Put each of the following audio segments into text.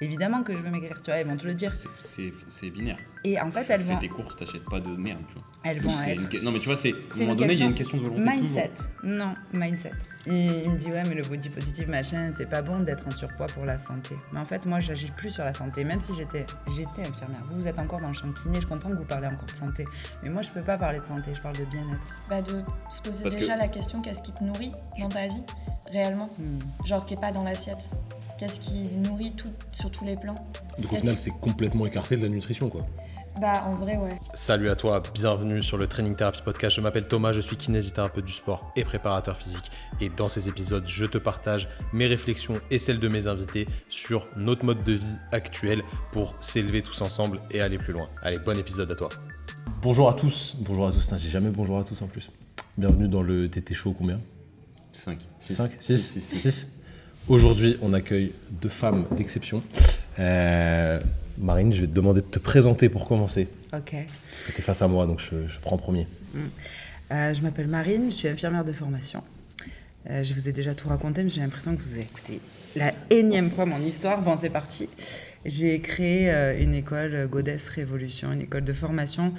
Évidemment que je veux maigrir, tu vois, elles vont te le dire. C'est- binaire. Et en fait, tu elles fais vont, tes courses, t'achètes pas de merde, tu vois. elles vont être. une Non, mais tu vois, c'est. À un moment donné, il y a une question de volonté. Mindset. toujours. Non, mindset. Et il me dit, ouais, mais le body positive, machin, c'est pas bon d'être en surpoids pour la santé. Mais en fait, moi, j'agis plus sur la santé, même si j'étais j'étais infirmière. Vous, vous êtes encore dans le champ kiné, je comprends que vous parlez encore de santé. Mais moi, je peux pas parler de santé, je parle de bien-être. Bah de se poser Parce que- déjà la question qu'est-ce qui te nourrit dans ta vie réellement? Hmm. Genre qui est pas dans l'assiette. Qu'est-ce qui nourrit tout sur tous les plans Donc au final, que- c'est complètement écarté de la nutrition, quoi. Bah en vrai ouais. Salut à toi, bienvenue sur le Training Therapy Podcast. Je m'appelle Thomas, je suis kinésithérapeute du sport et préparateur physique. Et dans ces épisodes, je te partage mes réflexions et celles de mes invités sur notre mode de vie actuel pour s'élever tous ensemble et aller plus loin. Allez, bon épisode à toi. Bonjour à tous. Bonjour à tous. J'ai jamais bonjour à tous en plus. Bienvenue dans le TT Show combien? 5. 5 6 6 Aujourd'hui, on accueille deux femmes d'exception. Euh, Marine, je vais te demander de te présenter pour commencer. Ok. Parce que tu es face à moi, donc je, je prends premier. Euh, je m'appelle Marine, je suis infirmière de formation. Euh, je vous ai déjà tout raconté, mais j'ai l'impression que vous avez écouté la énième fois mon histoire. Bon, c'est parti. J'ai créé euh, une école euh, Goddess Révolution, une école de formation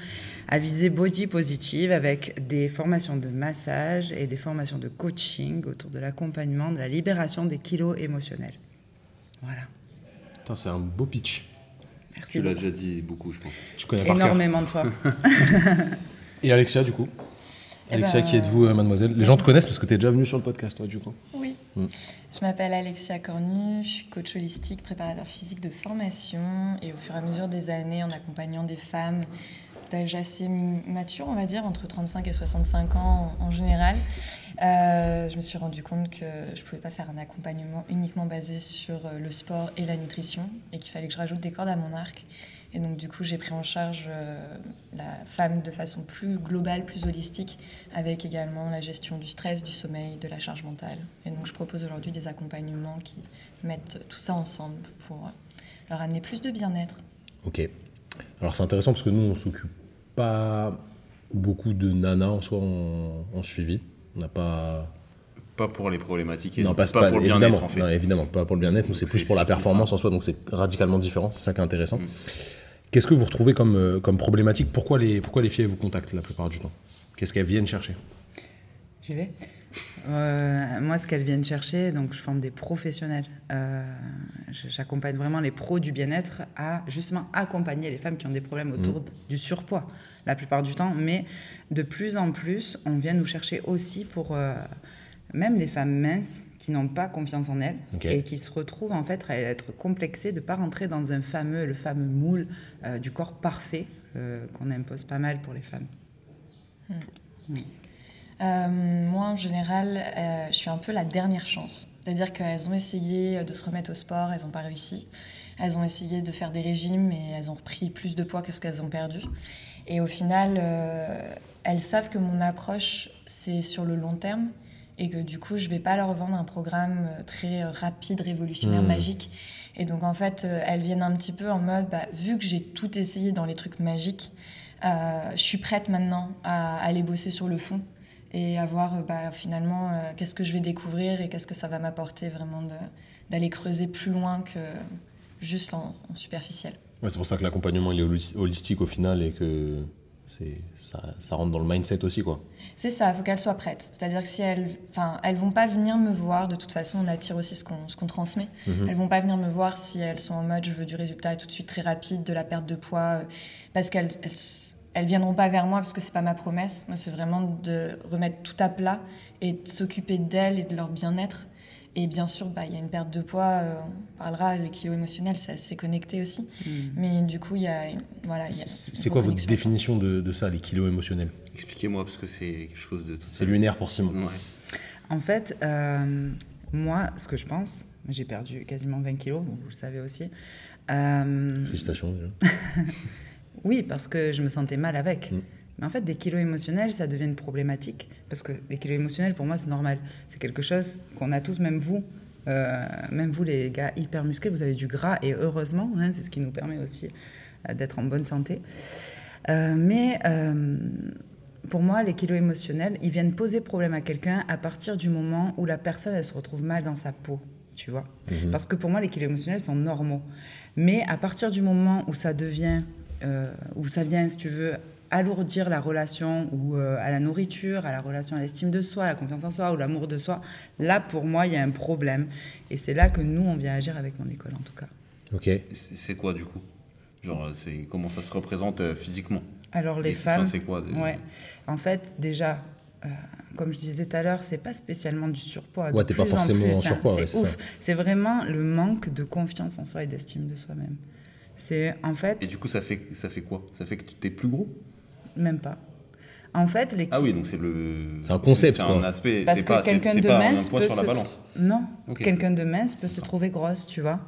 à visée body positive avec des formations de massage et des formations de coaching autour de l'accompagnement, de la libération des kilos émotionnels. Voilà. Putain, c'est un beau pitch. Merci Tu l'as déjà dit beaucoup, je pense. Tu connais par cœur. Énormément de fois. Et Alexia, du coup? Alexia, ben, qui êtes-vous, euh, mademoiselle? Les gens te connaissent parce que tu es déjà venue sur le podcast, toi, du coup. Oui. Mm. Je m'appelle Alexia Cornu, je suis coach holistique, préparateur physique de formation et au fur et à mesure des années en accompagnant des femmes d'âge assez mature, on va dire, entre 35 et 65 ans en, général, euh, je me suis rendu compte que je ne pouvais pas faire un accompagnement uniquement basé sur euh, le sport et la nutrition et qu'il fallait que je rajoute des cordes à mon arc. Et donc du coup, j'ai pris en charge euh, la femme de façon plus globale, plus holistique, avec également la gestion du stress, du sommeil, de la charge mentale. Et donc je propose aujourd'hui des accompagnements qui mettent tout ça ensemble pour leur amener plus de bien-être. Ok. Alors c'est intéressant parce que nous, on s'occupe pas beaucoup de nanas en soi en, en suivi. On n'a pas. Pas pour les problématiques et non, pas, pas, pas- pour le bien-être, en fait. Non, évidemment, pas pour le bien-être. Nous, c'est plus pour la performance ça. en soi, donc c'est radicalement différent. C'est ça qui est intéressant. Mm. Qu'est-ce que vous retrouvez comme, euh, comme problématique? Pourquoi les, pourquoi les filles elles vous contactent la plupart du temps? Qu'est-ce qu'elles viennent chercher? J'y vais. Euh, moi, ce qu'elles viennent chercher, donc je forme des professionnels. Euh, J'accompagne vraiment les pros du bien-être à justement accompagner les femmes qui ont des problèmes autour d- du surpoids la plupart du temps. Mais de plus en plus, on vient nous chercher aussi pour euh, même les femmes minces qui n'ont pas confiance en elles et qui se retrouvent en fait à être complexées de ne pas rentrer dans un fameux, le fameux moule euh, du corps parfait euh, qu'on impose pas mal pour les femmes. Euh, moi, en général, euh, je suis un peu la dernière chance. C'est-à-dire qu'elles ont essayé de se remettre au sport, elles n'ont pas réussi. Elles ont essayé de faire des régimes et elles ont repris plus de poids que ce qu'elles ont perdu. Et au final, euh, elles savent que mon approche, c'est sur le long terme et que du coup, je vais pas leur vendre un programme euh, très euh, rapide, révolutionnaire, Mhm. magique. Et donc, en fait, euh, elles viennent un petit peu en mode, bah, vu que j'ai tout essayé dans les trucs magiques, euh, je suis prête maintenant à aller bosser sur le fond et à voir euh, bah, finalement euh, qu'est-ce que je vais découvrir et qu'est-ce que ça va m'apporter vraiment d'aller creuser plus loin que juste en, en superficiel. Ouais, c'est pour ça que l'accompagnement il est holis- holistique au final et que ça, ça rentre dans le mindset aussi quoi. C'est ça, il faut qu'elles soient prêtes. C'est-à-dire que si elles, enfin, elles vont pas venir me voir, de toute façon, on attire aussi ce qu'on qu'on transmet. Mhm. Elles vont pas venir me voir si elles sont en mode je veux du résultat tout de suite très rapide, de la perte de poids, euh, parce qu'elles elles, viendront pas vers moi parce que c'est pas ma promesse. Moi, c'est vraiment de remettre tout à plat et de s'occuper d'elles et de leur bien-être. Et bien sûr, bah, il y a une perte de poids, euh, on parlera, les kilos émotionnels, c'est assez connecté aussi. Mais du coup, il y a, voilà, C'est quoi votre définition de, de ça, les kilos émotionnels? Expliquez-moi, parce que c'est quelque chose de. C'est lunaire pour Simon. Ouais. En fait, euh, moi, ce que je pense, j'ai perdu quasiment 20 kilos, donc vous le savez aussi. Euh, Félicitations déjà. oui, parce que je me sentais mal avec. Mm. Mais en fait, des kilos émotionnels, ça devient une problématique. Parce que les kilos émotionnels, pour moi, c'est normal. C'est quelque chose qu'on a tous, même vous. euh, même vous, les gars hyper musclés, vous avez du gras. Et heureusement, hein, c'est ce qui nous permet aussi euh, d'être en bonne santé. Euh, mais pour moi, les kilos émotionnels, ils viennent poser problème à quelqu'un à partir du moment où la personne, elle se retrouve mal dans sa peau. tu vois. Mhm. Parce que pour moi, les kilos émotionnels sont normaux. Mais à partir du moment où ça devient, où ça vient, si tu veux, alourdir la relation ou euh, à la nourriture, à la relation à l'estime de soi, à la confiance en soi ou l'amour de soi, là, pour moi, il y a un problème. Et c'est là que nous, on vient agir avec mon école, en tout cas. Ok. C'est quoi du coup? Genre, c'est comment ça se représente euh, physiquement? Alors, les Et, enfin, femmes. c'est quoi de- Ouais. En fait, déjà, euh, comme je disais tout à l'heure, c'est pas spécialement du surpoids. Ouais, t'es pas en forcément plus, en hein. surpoids, ouais, c'est c'est ouf. C'est vraiment le manque de confiance en soi et d'estime de soi-même. C'est en fait Et du coup, ça fait, ça fait quoi? Ça fait que tu es plus gros? Même pas. En fait, les Ah oui, donc c'est le. C'est un concept, C'est un aspect. parce que quelqu'un de pas mince peut sur la balance. non, quelqu'un de mince peut se trouver grosse, tu vois.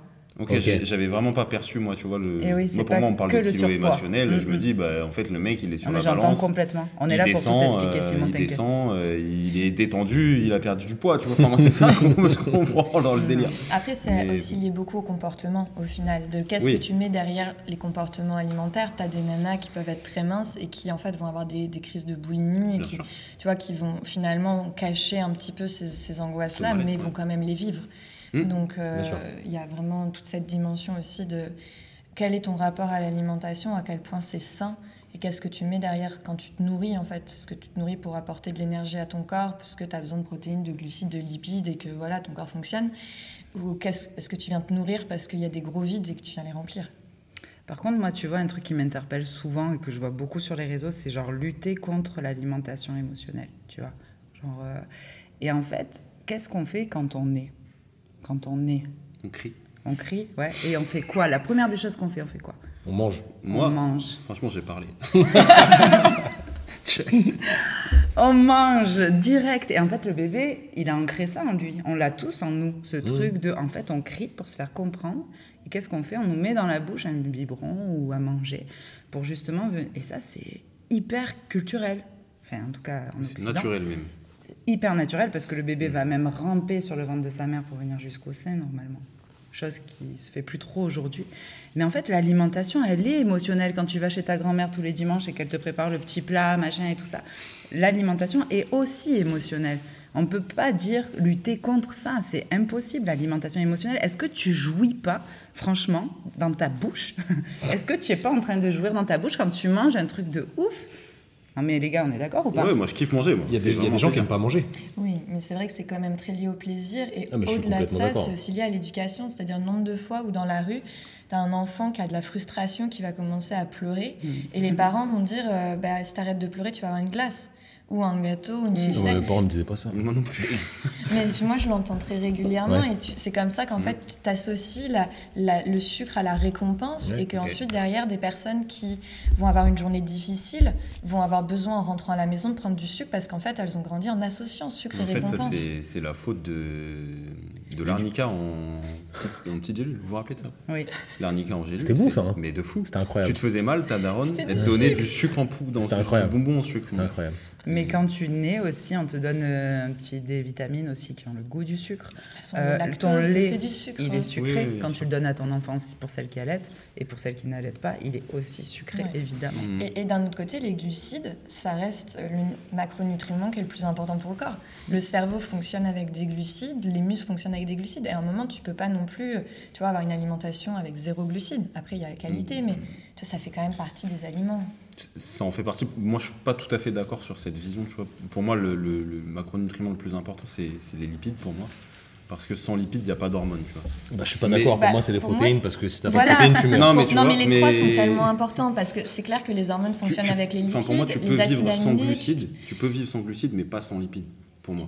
Ok, j'avais vraiment pas perçu, moi, tu vois. Le... Et oui, c'est moi, pour moi, on parle de kilo émotionnel. Je me dis, bah, en fait, le mec, il est sur Non, mais la j'entends balance. complètement. On est là descend, pour tout expliquer, euh, Simon, Il descend, euh, il est détendu, il a perdu du poids, tu vois. Enfin, c'est ça je comprends dans le délire. Après, c'est Mais aussi lié beaucoup au comportement, au final, de qu'est-ce Oui. que tu mets derrière les comportements alimentaires? Tu as des nanas qui peuvent être très minces et qui, en fait, vont avoir des, des crises de boulimie et qui, tu vois, qui vont finalement cacher un petit peu ces, ces angoisses-là, Ce mal-être, mais vont quand même les vivre. Mm. Donc, euh, il y a vraiment toute cette dimension aussi de quel est ton rapport à l'alimentation, à quel point c'est sain et qu'est-ce que tu mets derrière quand tu te nourris en fait. Est-ce que tu te nourris pour apporter de l'énergie à ton corps parce que tu as besoin de protéines, de glucides, de lipides et que voilà ton corps fonctionne. Ou qu'est-ce- est-ce que tu viens te nourrir parce qu'il y a des gros vides et que tu viens les remplir? Par contre, moi, tu vois, un truc qui m'interpelle souvent et que je vois beaucoup sur les réseaux, c'est genre lutter contre l'alimentation émotionnelle, tu vois. Genre, euh, Et en fait, qu'est-ce qu'on fait quand on est? Quand on est On crie. On crie, ouais. Et on fait quoi? La première des choses qu'on fait, on fait quoi? On mange. Moi, On mange. franchement, j'ai parlé. On mange direct. Et en fait, le bébé, il a ancré ça en lui. On l'a tous en nous. Ce truc de, en fait, on crie pour se faire comprendre. Et qu'est-ce qu'on fait? On nous met dans la bouche un biberon ou à manger pour justement. Et ça, c'est hyper culturel. Enfin, en tout cas, en C'est naturel même. Hyper naturel parce que le bébé va même ramper sur le ventre de sa mère pour venir jusqu'au sein normalement. Chose qui se fait plus trop aujourd'hui. Mais en fait, l'alimentation, elle est émotionnelle quand tu vas chez ta grand-mère tous les dimanches et qu'elle te prépare le petit plat, machin et tout ça. L'alimentation est aussi émotionnelle. On ne peut pas dire lutter contre ça, c'est impossible, l'alimentation émotionnelle. Est-ce que tu jouis pas, franchement, dans ta bouche? Est-ce que tu es pas en train de jouir dans ta bouche quand tu manges un truc de ouf? Non mais les gars, on est d'accord ou pas Ouais, moi, je kiffe manger. Moi. Il y a des, il y a vraiment des gens qui n'aiment pas manger. Oui, mais c'est vrai que c'est quand même très lié au plaisir. Et Ah, au-delà de ça, c'est aussi lié à l'éducation. C'est-à-dire le nombre de fois où dans la rue, tu as un enfant qui a de la frustration, qui va commencer à pleurer. Mmh. Et les parents vont dire euh, bah, si t'arrêtes de pleurer, tu vas avoir une glace. Ou un gâteau, ou une sucette. mes parents ne me disaient pas ça. Moi non plus. Mais moi, je l'entends très régulièrement Ouais. et c'est comme ça qu'en fait, tu associes la, la- le sucre à la récompense Ouais, et qu'ensuite, derrière, des personnes qui vont avoir une journée difficile vont avoir besoin, en rentrant à la maison, de prendre du sucre parce qu'en fait, elles ont grandi en associant sucre En et fait, ça, récompense. c'est c'est la faute de, de l'arnica en, en petite gélule. Vous vous rappelez de ça Oui. L'arnica en gélule. C'était bon, ça, hein. Mais de fou. C'était Tu incroyable. te faisais mal, ta daronne, elle du te donnait sucre. du sucre en poudre dans C'était incroyable. du bonbon en sucre. C'était incroyable. Mais quand tu nais aussi, on te donne euh, un petit des vitamines aussi qui ont le goût du sucre. De toute façon, Euh, le lactose, ton c'est lait, c'est du sucre. Il hein. est sucré Oui, oui, quand tu le donnes à ton enfant pour celle qui allait et pour celle qui n'allait pas, il est aussi sucré Ouais. évidemment. Mm. Et, et d'un autre côté, les glucides, ça reste le macronutriment qui est le plus important pour le corps. Le cerveau fonctionne avec des glucides, les muscles fonctionnent avec des glucides. Et à un moment, tu peux pas non plus, tu vois, avoir une alimentation avec zéro glucides. Après, il y a la qualité, mais tu vois, ça fait quand même partie des aliments. Ça en fait partie. Moi, je suis pas tout à fait d'accord sur cette vision. Tu vois. Pour moi, le, le- le macronutriment le plus important, c'est c'est les lipides pour moi. Parce que sans lipides, il n'y a pas d'hormones. Tu vois. Bah, je suis pas d'accord. Pour Bah, moi, c'est les pour protéines parce que si t'as Voilà. pas de protéines, tu meurs. Non, mais tu non, vois, mais les trois sont tellement importants parce que c'est clair que les hormones Tu- fonctionnent tu- avec les lipides, Enfin, pour moi, tu peux vivre sans glucides. Tu peux vivre sans glucides, mais pas sans lipides. Pour moi.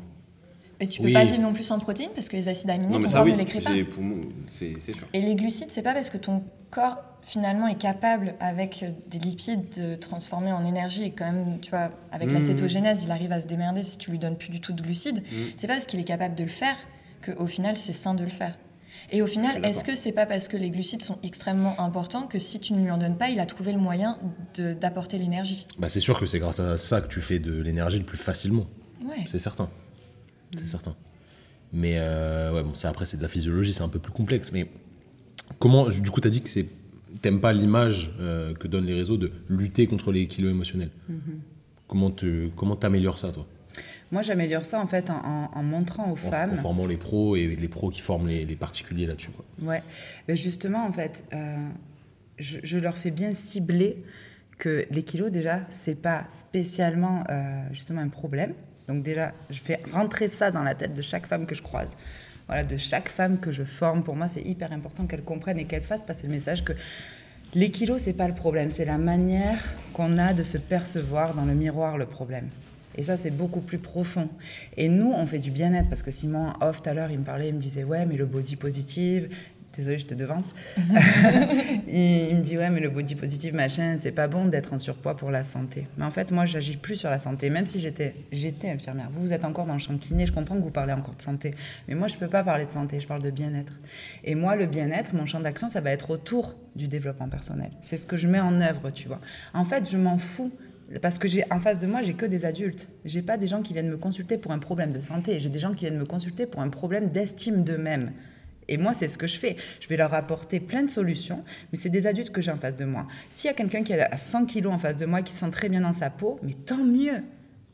Et tu peux Oui. pas vivre non plus sans protéines parce que les acides aminés, Non, ton ça, corps oui. ne les crée pas. Pour moi, c'est c'est sûr. Et les glucides, c'est pas parce que ton corps finalement est capable avec des lipides de transformer en énergie et quand même, tu vois, avec la Mhm. cétogénèse, il arrive à se démerder si tu lui donnes plus du tout de glucides. Mhm. C'est pas parce qu'il est capable de le faire qu'au final c'est sain de le faire. Et au final, est-ce que c'est pas parce que les glucides sont extrêmement importants que si tu ne lui en donnes pas, il a trouvé le moyen d'apporter l'énergie? Bah, c'est sûr que c'est grâce à ça que tu fais de l'énergie le plus facilement. Ouais. C'est certain. C'est certain. Mais euh, ouais, bon, ça après, c'est de la physiologie, c'est un peu plus complexe. Mais comment, du coup, tu as dit que c'est. T'aimes pas l'image euh, que donnent les réseaux de lutter contre les kilos émotionnels. Comment te, comment t'améliores ça, toi? Moi, j'améliore ça en fait en, montrant aux En, femmes. en formant les pros et les pros qui forment les, les particuliers là-dessus. quoi. Ouais, mais justement, en fait, euh, je, je leur fais bien cibler que les kilos, déjà, c'est pas spécialement euh, justement un problème. Donc, déjà, je fais rentrer ça dans la tête de chaque femme que je croise. Voilà, de chaque femme que je forme. Pour moi, c'est hyper important qu'elle comprenne et qu'elle fasse passer le message que les kilos, c'est pas le problème, c'est la manière qu'on a de se percevoir dans le miroir le problème. Et ça, c'est beaucoup plus profond. Et nous, on fait du bien-être parce que Simon, off, tout à l'heure, il me parlait, il me disait, ouais, mais le body positive. Désolée, je te devance. il, il me dit, ouais, mais le body positive, machin, c'est pas bon d'être en surpoids pour la santé. Mais en fait, moi, j'agis plus sur la santé, même si j'étais, j'étais infirmière. Vous, vous êtes encore dans le champ kiné, je comprends que vous parlez encore de santé. Mais moi, je peux pas parler de santé, je parle de bien-être. Et moi, le bien-être, mon champ d'action, ça va être autour du développement personnel. C'est ce que je mets en œuvre, tu vois. En fait, je m'en fous parce que j'ai en face de moi, j'ai que des adultes. J'ai pas des gens qui viennent me consulter pour un problème de santé. J'ai des gens qui viennent me consulter pour un problème d'estime d'eux-mêmes. Et moi, c'est ce que je fais. Je vais leur apporter plein de solutions, mais c'est des adultes que j'ai en face de moi. S'il y a quelqu'un qui a 100 kilos en face de moi, qui se sent très bien dans sa peau, mais tant mieux.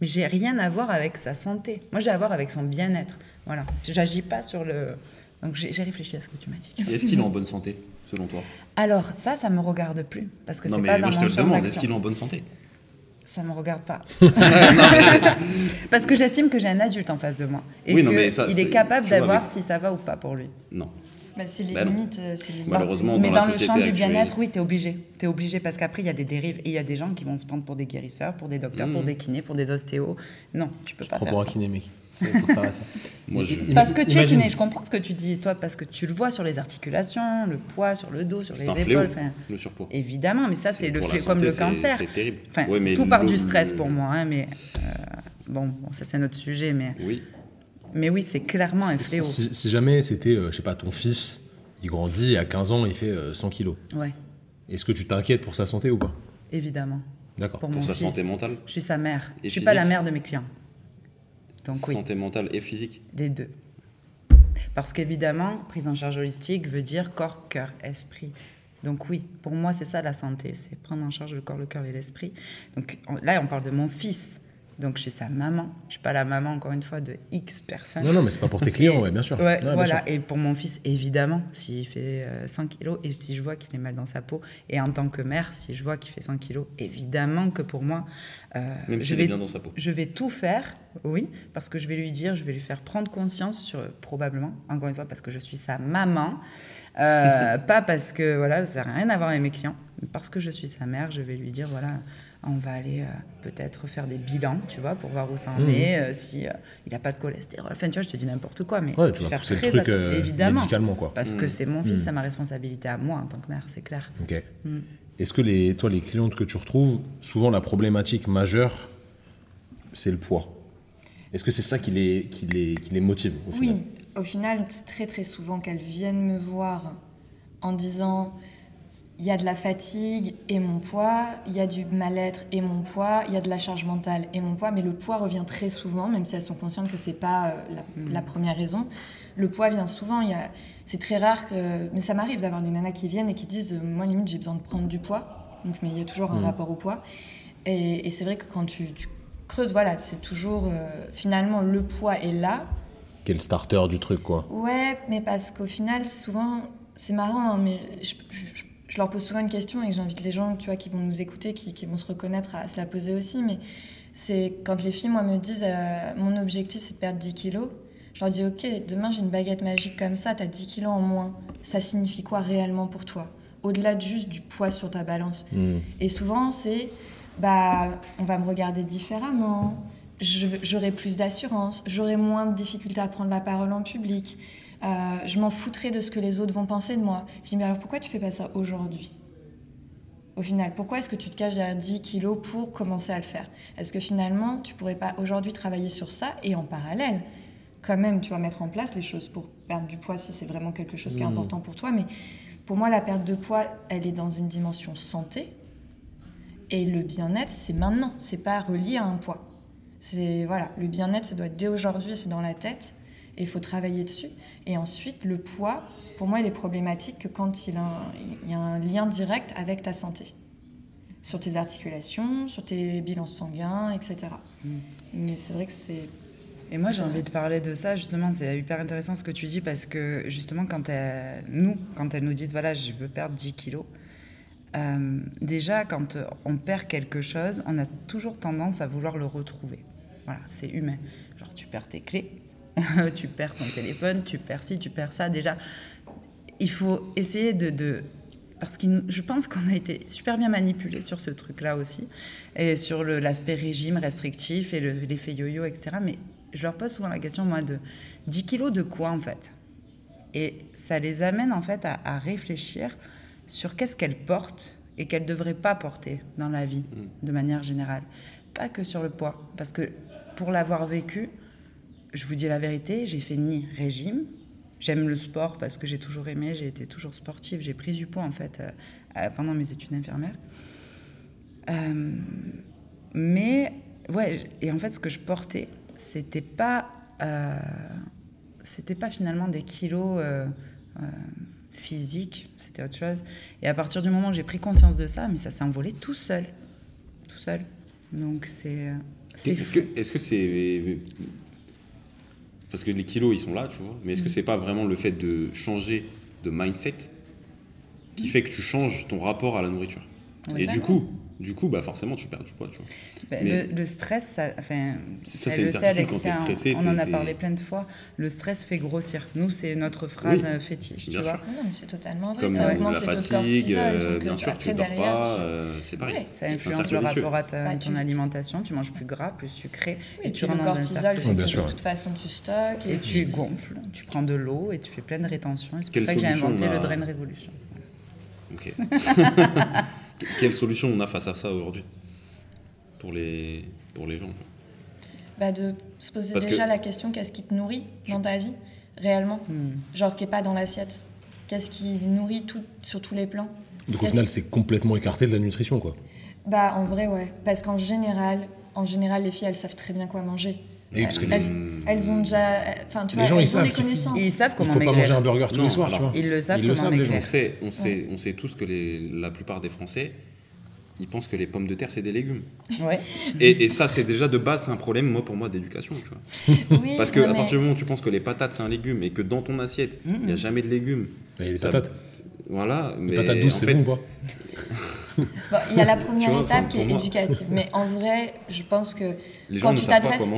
Mais j'ai rien à voir avec sa santé. Moi, j'ai à voir avec son bien-être. Voilà. J'agis pas sur le. Donc, j'ai réfléchi à ce que tu m'as dit. Et Est-ce qu'il est en bonne santé, selon toi? Alors, ça, ça me regarde plus. Parce que Non, c'est mais pas moi je te le demande, est-ce qu'il est en bonne santé? Ça me regarde pas. Parce que j'estime que j'ai un adulte en face de moi. Et Oui, qu'il est c'est- capable d'avoir si ça va ou pas pour lui. Non. Bah, c'est les Bah euh, c'est les limites. Malheureusement, mais dans dans, la le société champ du bien-être, oui, tu es obligé. Tu es obligé parce qu'après, il y a des dérives. Et il y a des gens qui vont se prendre pour des guérisseurs, pour des docteurs, Mmh. pour des kinés, pour des ostéos. Non, tu peux pas faire pour un ça. kiné, mec. Moi, je- Parce que tu es imagine- kiné, je comprends ce que tu dis, toi, parce que tu le vois sur les articulations, le poids sur le dos, sur les un épaules. fléau, le surpoids. Évidemment, mais ça, c'est le comme le cancer. C'est terrible. Enfin, Ouais, mais tout part du stress pour moi, hein, mais euh, bon, bon, ça c'est notre sujet, mais, Oui. Mais oui, c'est clairement un Si, fléau. si- si jamais c'était, euh, je sais pas, ton fils, il grandit, à 15 ans, il fait euh, 100 kilos. Ouais, Est-ce que tu t'inquiètes pour sa santé ou pas? Évidemment. D'accord. Pour, Pour mon sa fils. santé mentale Je suis sa mère. Et je suis pas la mère de mes clients. Donc oui, Santé mentale et physique les deux. Parce qu'évidemment, prise en charge holistique veut dire corps, cœur, esprit. Donc oui, pour moi, c'est ça la santé, c'est prendre en charge le corps, le cœur et l'esprit. Donc on- là, on parle de mon fils. Donc je suis sa maman. Je suis pas la maman, encore une fois, de X personnes. Non, non, mais c'est pas pour tes clients, ouais, bien sûr. Ouais, Ouais, bien voilà. sûr. Et pour mon fils, évidemment, s'il fait euh, 100 kilos et si je vois qu'il est mal dans sa peau, et en tant que mère, si je vois qu'il fait 100 kilos, évidemment que pour moi, euh, Même je, s'il est vais, bien dans sa peau. je vais tout faire, oui, parce que je vais lui dire, je vais lui faire prendre conscience sur, probablement, encore une fois, parce que je suis sa maman, euh, pas parce que, voilà, ça n'a rien à voir avec mes clients, mais parce que je suis sa mère, je vais lui dire, voilà, on va aller euh, peut-être faire des bilans, tu vois, pour voir où ça en Mhm. est, euh, si euh, il n'a pas de cholestérol. Enfin, tu vois, je te dis n'importe quoi, mais Ouais, tu vas faire pousser le très truc euh, évidemment, médicalement, quoi. parce que c'est mon fils, Mhm. c'est ma responsabilité à moi en tant que mère, c'est clair. Ok. Est-ce que les, toi, les clientes que tu retrouves, souvent la problématique majeure, c'est le poids? Est-ce que c'est ça qui les, qui les, qui les motive au Oui, final? Au final, c'est très très souvent qu'elles viennent me voir en disant il y a de la fatigue et mon poids, il y a du mal-être et mon poids, il y a de la charge mentale et mon poids, mais le poids revient très souvent, même si elles sont conscientes que c'est pas euh, la, la première raison. Le poids vient souvent, il y a, c'est très rare que, mais ça m'arrive d'avoir des nanas qui viennent et qui disent euh, moi limite j'ai besoin de prendre du poids, donc mais il y a toujours un Mhm. rapport au poids. Et, et c'est vrai que quand tu, tu creuses, voilà, c'est toujours euh, finalement le poids est là, Quel starter du truc, quoi Ouais, mais parce qu'au final, souvent, c'est marrant, hein, mais je, je- je leur pose souvent une question et j'invite les gens, tu vois, qui vont nous écouter, qui, qui vont se reconnaître à se la poser aussi. Mais c'est quand les filles, moi, me disent, euh, mon objectif, c'est de perdre 10 kilos. Je leur dis, ok, demain, j'ai une baguette magique comme ça, t'as 10 kilos en moins. Ça signifie quoi réellement pour toi? Au-delà de juste du poids sur ta balance. Hmm. Et souvent, c'est bah, on va me regarder différemment, je- j'aurai plus d'assurance, j'aurai moins de difficultés à prendre la parole en public, euh, je m'en foutrai de ce que les autres vont penser de moi. Je dis, mais alors pourquoi tu fais pas ça aujourd'hui? Au final, pourquoi est-ce que tu te caches derrière 10 kilos pour commencer à le faire? Est-ce que finalement, tu pourrais pas aujourd'hui travailler sur ça et en parallèle quand même, tu vas mettre en place les choses pour perdre du poids si c'est vraiment quelque chose qui est Mhm. important pour toi. Mais pour moi, la perte de poids, elle est dans une dimension santé. Et le bien-être, c'est maintenant. C'est pas relié à un poids. C'est voilà, le bien-être, ça doit être dès aujourd'hui, c'est dans la tête. Et il faut travailler dessus. Et ensuite, le poids, pour moi, il est problématique que quand il, a un- il y a un lien direct avec ta santé. Sur tes articulations, sur tes bilans sanguins, etc. Mais c'est vrai que c'est Et moi, j'ai envie de parler de ça, justement. C'est hyper intéressant ce que tu dis parce que, justement, quand nous, quand elles nous disent, voilà, je veux perdre 10 kilos, euh, déjà, quand on perd quelque chose, on a toujours tendance à vouloir le retrouver. Voilà, c'est humain. Genre, tu perds tes clés, tu perds ton téléphone, tu perds ci, tu perds ça. Déjà, il faut essayer de. de parce que je pense qu'on a été super bien manipulé sur ce truc-là aussi, et sur l'aspect régime restrictif et le- l'effet yo-yo, etc. Mais je leur pose souvent la question, moi, de 10 kilos de quoi, en fait? Et ça les amène, en fait, à, à réfléchir sur qu'est-ce qu'elles portent et qu'elles ne devraient pas porter dans la vie, de manière générale. Pas que sur le poids. Parce que pour l'avoir vécu, je vous dis la vérité, j'ai fait ni régime. J'aime le sport parce que j'ai toujours aimé, j'ai été toujours sportive, j'ai pris du poids en fait euh, pendant mes études infirmières. Euh, mais ouais, et en fait ce que je portais, c'était pas, euh, c'était pas finalement des kilos physiques, c'était autre chose. Et à partir du moment où j'ai pris conscience de ça, mais ça s'est envolé tout seul, tout seul. Donc c'est, est-ce que c'est parce que les kilos ils sont là, tu vois, mais est-ce que c'est pas vraiment le fait de changer de mindset qui fait que tu changes ton rapport à la nourriture? Et du coup, du coup, bah forcément tu perds du poids, tu vois. Mais- le, le stress, ça, enfin, Ça, elle c'est une le sait, certitude, quand t'es stressé, on en a parlé plein de fois. Le stress fait grossir. Nous, c'est notre phrase Oui, euh, fétiche, tu vois. sûr. Non, mais c'est totalement vrai. Comme ça euh, augmente la taux de fatigue, cortisol, euh, donc, bien sûr, tu après, dors derrière, pas, tu- euh, c'est pareil. Ouais. Ça influence le rapport à ta- Bah, ton tu- alimentation. Tu manges plus gras, plus sucré, Oui, et tu le rentres dans un cortisol cercle de toute façon tu stockes. Et tu gonfles, tu prends de l'eau et tu fais plein de rétention. C'est pour ça que j'ai inventé le Drain Revolution. Ok. Quelle solution on a face à ça aujourd'hui pour les pour les gens Bah, de se poser Parce que- déjà la question qu'est-ce qui te nourrit dans ta vie réellement Hmm. genre qui est pas dans l'assiette qu'est-ce qui nourrit tout sur tous les plans Donc au final, c'est complètement écarté de la nutrition, quoi. bah en vrai ouais parce qu'en général en général les filles elles savent très bien quoi manger Et parce que elles, les, elles ont déjà enfin tu les gens, ils savent connaissances Ils savent il comment faut pas manger un burger tous Non, les soirs, alors, tu vois. Ils le savent Ils le comment savent, les maigrir. on gens. sait on sait on sait tous que les la plupart des Français ils pensent que les pommes de terre c'est des légumes Ouais. et, et ça c'est déjà de base c'est un problème moi pour moi d'éducation tu vois oui, parce que à mais- partir du moment où tu penses que les patates c'est un légume et que dans ton assiette il n'y a jamais de légumes Il y a des patates. voilà Les mais patates douces, c'est fait, bon, quoi. Bon, il y a la première vois, étape qui est moi- éducative, mais en vrai, je pense que quand ne tu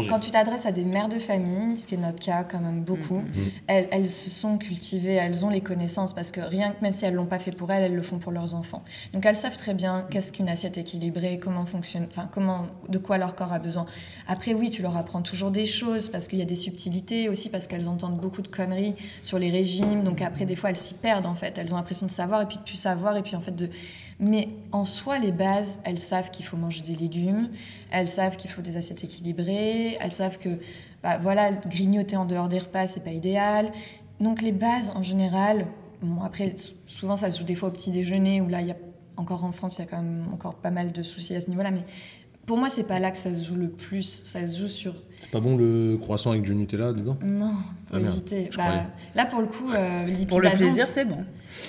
quand tu t'adresses à des mères de famille, ce qui est notre cas quand même beaucoup, Mm-hmm. elles, elles se sont cultivées, elles ont les connaissances parce que rien que même si elles l'ont pas fait pour elles, elles le font pour leurs enfants. Donc elles savent très bien qu'est-ce qu'une assiette équilibrée, comment fonctionne, enfin comment, de quoi leur corps a besoin. Après oui, tu leur apprends toujours des choses parce qu'il y a des subtilités aussi parce qu'elles entendent beaucoup de conneries sur les régimes. Donc après des fois elles s'y perdent en fait, elles ont l'impression de savoir et puis de plus savoir et puis en fait de mais en soi, les bases, elles savent qu'il faut manger des légumes, elles savent qu'il faut des assiettes équilibrées, elles savent que bah, voilà, grignoter en dehors des repas, c'est pas idéal. Donc les bases, en général, bon, après, souvent ça se joue des fois au petit déjeuner, où là, il y a encore en France, il y a quand même encore pas mal de soucis à ce niveau-là. Mais pour moi, c'est pas là que ça se joue le plus. Ça se joue sur C'est pas bon le croissant avec du Nutella dedans? Non, faut Ah, éviter. Bah, là, pour le coup, euh, lipides Pour le à plaisir, c'est bon.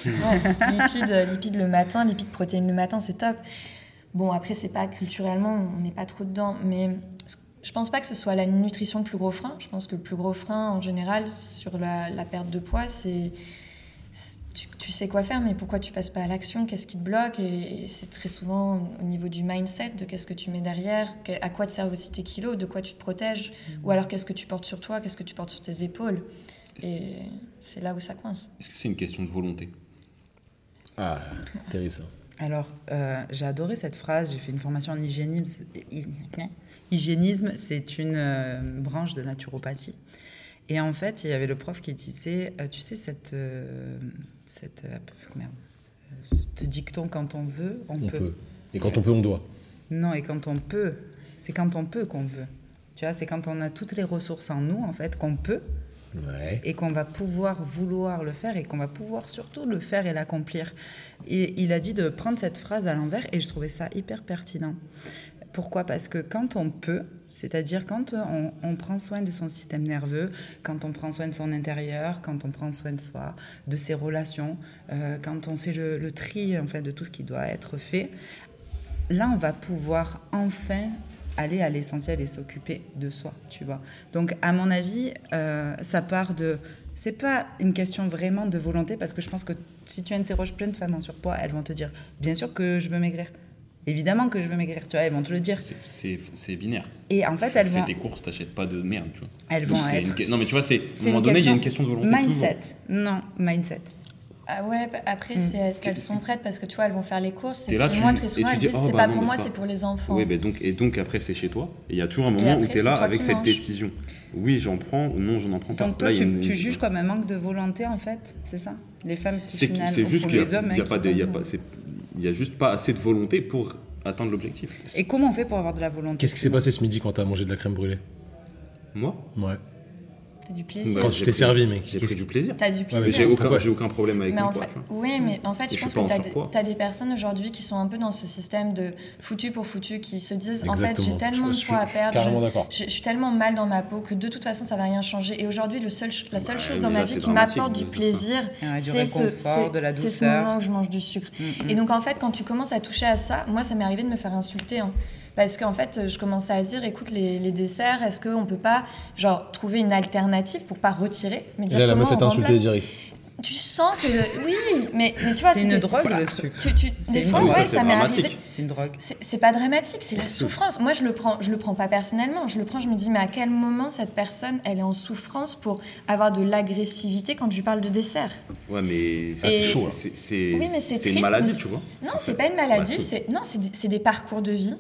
Ouais, lipides, lipides le matin, lipides protéines le matin, c'est top. Bon, après, c'est pas culturellement, on n'est pas trop dedans, mais je pense pas que ce soit la nutrition le plus gros frein. Je pense que le plus gros frein, en général, sur la, la perte de poids, c'est. Tu, tu sais quoi faire, mais pourquoi tu passes pas à l'action? Qu'est-ce qui te bloque? Et, et c'est très souvent au niveau du mindset, de qu'est-ce que tu mets derrière, que- à quoi te servent aussi tes kilos, de quoi tu te protèges, ou alors qu'est-ce que tu portes sur toi, qu'est-ce que tu portes sur tes épaules? Et c'est là où ça coince. est-ce que c'est une question de volonté? Ah, terrible ça. Alors, euh, j'ai adoré cette phrase. J'ai fait une formation en hygiénisme. Hy- Hygiénisme, c'est une euh, branche de naturopathie. Et en fait, il y avait le prof qui disait, euh, tu sais, cette, euh, cette euh, merde, ce dicton, quand on veut, on, On peut. peut. Et quand on peut, on doit. Non, et quand on peut, c'est quand on peut qu'on veut. Tu vois, c'est quand on a toutes les ressources en nous, en fait, qu'on peut Ouais. et qu'on va pouvoir vouloir le faire et qu'on va pouvoir surtout le faire et l'accomplir. Et il a dit de prendre cette phrase à l'envers et je trouvais ça hyper pertinent. Pourquoi? Parce que quand on peut, c'est-à-dire quand on, on prend soin de son système nerveux, quand on prend soin de son intérieur, quand on prend soin de soi, de ses relations, euh, quand on fait le, le tri en fait, de tout ce qui doit être fait, là on va pouvoir enfin aller à l'essentiel et s'occuper de soi, tu vois. Donc, à mon avis, euh, ça part de. C'est pas une question vraiment de volonté parce que je pense que si tu interroges plein de femmes en surpoids, elles vont te dire bien sûr que je veux maigrir. Évidemment que je veux maigrir, tu vois, elles vont te le dire. C'est- C'est c'est binaire. Et en fait, tu elles fais vont. tes courses, t'achètes pas de merde, tu vois. Elles vont C'est une être- Non, mais tu vois, c'est. À un C'est moment donné, il y a une question de volonté. Mindset. Non, mindset. Ah ouais, bah après, Mm. c'est est-ce qu'elles sont prêtes? Parce que tu vois, elles vont faire les courses. Et là, tu- moi, très et souvent, tu elles dis, disent oh, c'est bah pas non, pour moi, c'est c'est pas- pour les enfants. Oui, ben donc, et donc après, c'est chez toi. Et il y a toujours un moment où tu es là c'est avec cette manges. décision. Oui, j'en prends ou non, je n'en prends pas. Donc toi, Là, tu, une- tu juges comme un manque de volonté, en fait, c'est ça? Les femmes qui C'est c'est juste qu'il y les a, hommes, il y a hein, pas a pas- c'est- il y a juste pas assez de volonté pour atteindre l'objectif. Et comment on fait pour avoir de la volonté Qu'est-ce qui s'est passé ce midi quand t'as mangé de la crème brûlée? Moi, Ouais. T'as du plaisir. Bah, Quand tu t'es servi, mec. j'ai pris du plaisir. T'as du plaisir. j'ai aucun, problème avec Mais mon en poids, fait, tu vois. oui, mais en fait, Et je je pense que tu as, des personnes aujourd'hui qui sont un peu dans ce système de foutu pour foutu, qui se disent en fait, j'ai tellement de poids à perdre, je, d'accord. je- je suis tellement mal dans ma peau que de toute façon, ça va rien changer. Et aujourd'hui, la seule Ouais, chose dans ma vie qui m'apporte du plaisir, c'est ce, moment où je mange du sucre. Et donc, en fait, quand tu commences à toucher à ça, moi, ça m'est arrivé de me faire insulter. Hein. Parce qu'en fait, je commençais à dire, écoute, les, les desserts, est-ce qu'on peut pas genre, trouver une alternative pour pas retirer mais Et dire là, la comment meuf est on insultée remplace direct. tu sens que oui mais, mais tu vois C'est une drogue, le sucre. tu, tu, C'est des fois ouais, Ça, ça, c'est m'est arrivé C'est une drogue. c'est pas dramatique, c'est la souffrance. Moi, je le prends, je le prends pas personnellement. Je le prends, je me dis, mais à quel moment cette personne, elle est en souffrance pour avoir de l'agressivité quand je lui parle de dessert? Ouais, mais ça, Et- c'est chaud, c'est- c'est- Oui, une maladie, tu vois. Non, c'est pas une maladie. Bah, c'est non, c'est des- c'est des parcours de vie.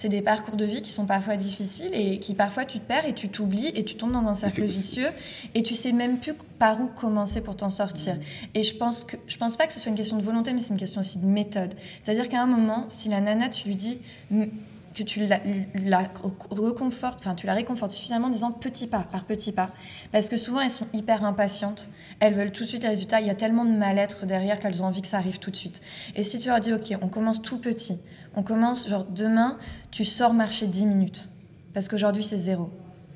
C'est des parcours de vie qui sont parfois difficiles et qui parfois tu te perds et tu t'oublies et tu tombes dans un cercle vicieux et tu sais même plus par où commencer pour t'en sortir. Et je pense que je pense pas que ce soit une question de volonté, mais c'est une question aussi de méthode. C'est-à-dire qu'à un moment, si la nana tu lui dis que tu la, la reconfortes, enfin tu la réconfortes suffisamment en disant petit pas par petit pas, parce que souvent elles sont hyper impatientes, elles veulent tout de suite les résultats. Il y a tellement de mal-être derrière qu'elles ont envie que ça arrive tout de suite. Et si tu leur dis ok, on commence tout petit, on commence genre demain, tu sors marcher 10 minutes, parce qu'aujourd'hui c'est zéro.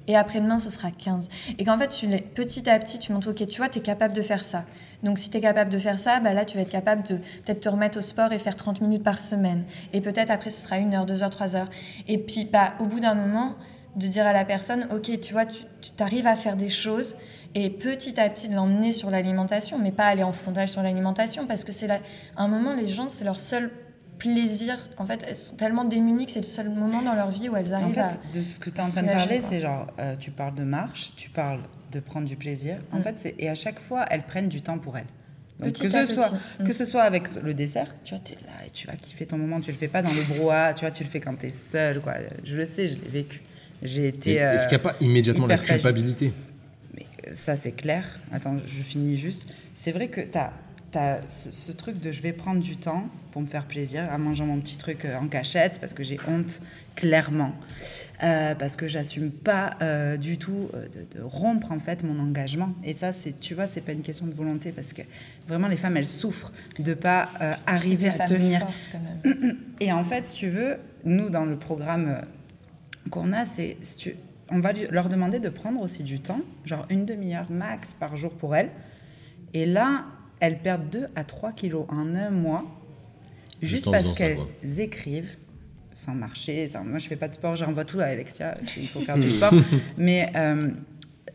Et après-demain, ce sera 15. Et qu'en fait, tu les, petit à petit, tu montres, OK, tu vois, tu es capable de faire ça. Donc, si tu es capable de faire ça, bah là, tu vas être capable de peut-être te remettre au sport et faire 30 minutes par semaine. Et peut-être après, ce sera une heure, deux heures, trois heures. Et puis, bah, au bout d'un moment, de dire à la personne, OK, tu vois, tu arrives à faire des choses et petit à petit de l'emmener sur l'alimentation, mais pas aller en frontal sur l'alimentation, parce que c'est un moment, les gens, c'est leur seul plaisir. En fait, elles sont tellement démunies que c'est le seul moment dans leur vie où elles En arrivent à... fait, de ce que tu es en train de parler, c'est genre, euh, tu parles de marche, tu parles de prendre du plaisir. En Mm. fait, c'est et à chaque fois, elles prennent du temps pour elles. Donc, Petit que, ce soit, petit. Mm. que ce soit avec le dessert, tu vois, tu es là et tu vas kiffer ton moment, tu le fais pas dans le brouhaha, tu vois, tu le fais quand tu es seule, quoi. Je le sais, je l'ai vécu. J'ai été. Est-ce euh, qu'il n'y a pas immédiatement la culpabilité? Mais euh, ça, c'est clair. Attends, je finis juste. C'est vrai que tu as, ce, ce truc de je vais prendre du temps pour me faire plaisir en mangeant mon petit truc euh, en cachette parce que j'ai honte, clairement. Euh, parce que j'assume pas euh, du tout de, de rompre en fait mon engagement. Et ça, c'est, tu vois, c'est pas une question de volonté parce que vraiment les femmes, elles souffrent de pas euh, arriver à tenir. fortes, quand même. Et en fait, si tu veux, nous, dans le programme qu'on a, c'est si tu- on va lui- leur demander de prendre aussi du temps, genre une demi-heure max par jour pour elles. Et là, elles perdent 2 à 3 kilos en un mois, Juste parce qu'elles écrivent, sans marcher. sans- moi, je fais pas de sport, j'envoie tout à Alexia, il faut faire du sport. Mais euh,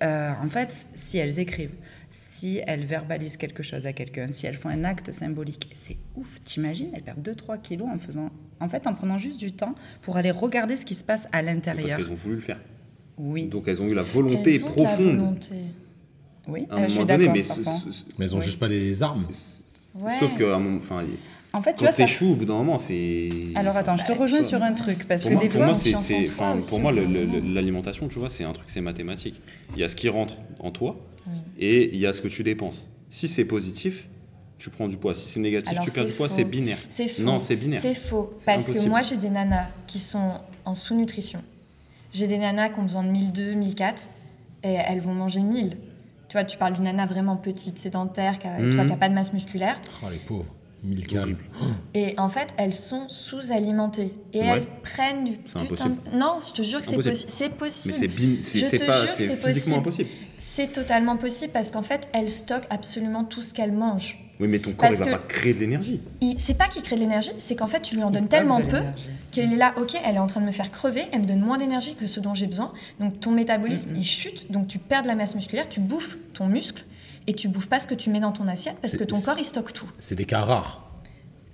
euh, en fait, si elles écrivent, si elles verbalisent quelque chose à quelqu'un, si elles font un acte symbolique, c'est ouf. T'imagines, elles perdent 2-3 kilos en faisant, en fait, en prenant juste du temps pour aller regarder ce qui se passe à Parce l'intérieur. qu'elles ont voulu le faire. Oui, Donc elles ont eu la volonté Elles ont de la profonde volonté. Oui, à un je suis moment donné, mais ce- ce- Mais elles ont Oui. juste pas les armes. Ouais. sauf que à un moment- enfin, En fait, tu quand vois, ça... t'échoues au bout d'un moment, c'est. Alors attends, je te rejoins sur un truc parce Pour que moi, des pour fois, moi, c'est, enfin, pour moi, l'alimentation, tu vois, c'est un truc, c'est mathématique. Il y a ce qui rentre en toi Oui. et il y a ce que tu dépenses. Si c'est positif, tu prends du poids. Si c'est négatif, Alors, tu perds du poids. C'est binaire. C'est faux. Non, c'est binaire. C'est faux. Parce que moi, j'ai des nanas qui sont en sous-nutrition. J'ai des nanas qui ont besoin de 1002, 1004 et elles vont manger 1000. Tu vois, tu parles d'une nana vraiment petite, sédentaire, qui n'a Mhm. pas de masse musculaire. Oh, les pauvres. Mille calmes. Et en fait, elles sont sous-alimentées. Et Ouais. elles prennent du C'est putain impossible. de... Non, je te jure que c'est Impossible. possi- c'est possible. Mais c'est, bin- pas, physiquement possible. impossible. C'est totalement possible parce qu'en fait, elles stockent absolument tout ce qu'elles mangent. Oui, mais ton corps, Parce il va pas créer de l'énergie. Il- C'est pas qu'il crée de l'énergie, c'est qu'en fait, tu lui en donnes tellement peu qu'il est là, ok, elle est en train de me faire crever, elle me donne moins d'énergie que ce dont j'ai besoin. Donc ton métabolisme, il chute, donc tu perds de la masse musculaire, tu bouffes ton muscle et tu bouffes pas ce que tu mets dans ton assiette parce que ton corps, il stocke tout. C'est des cas rares.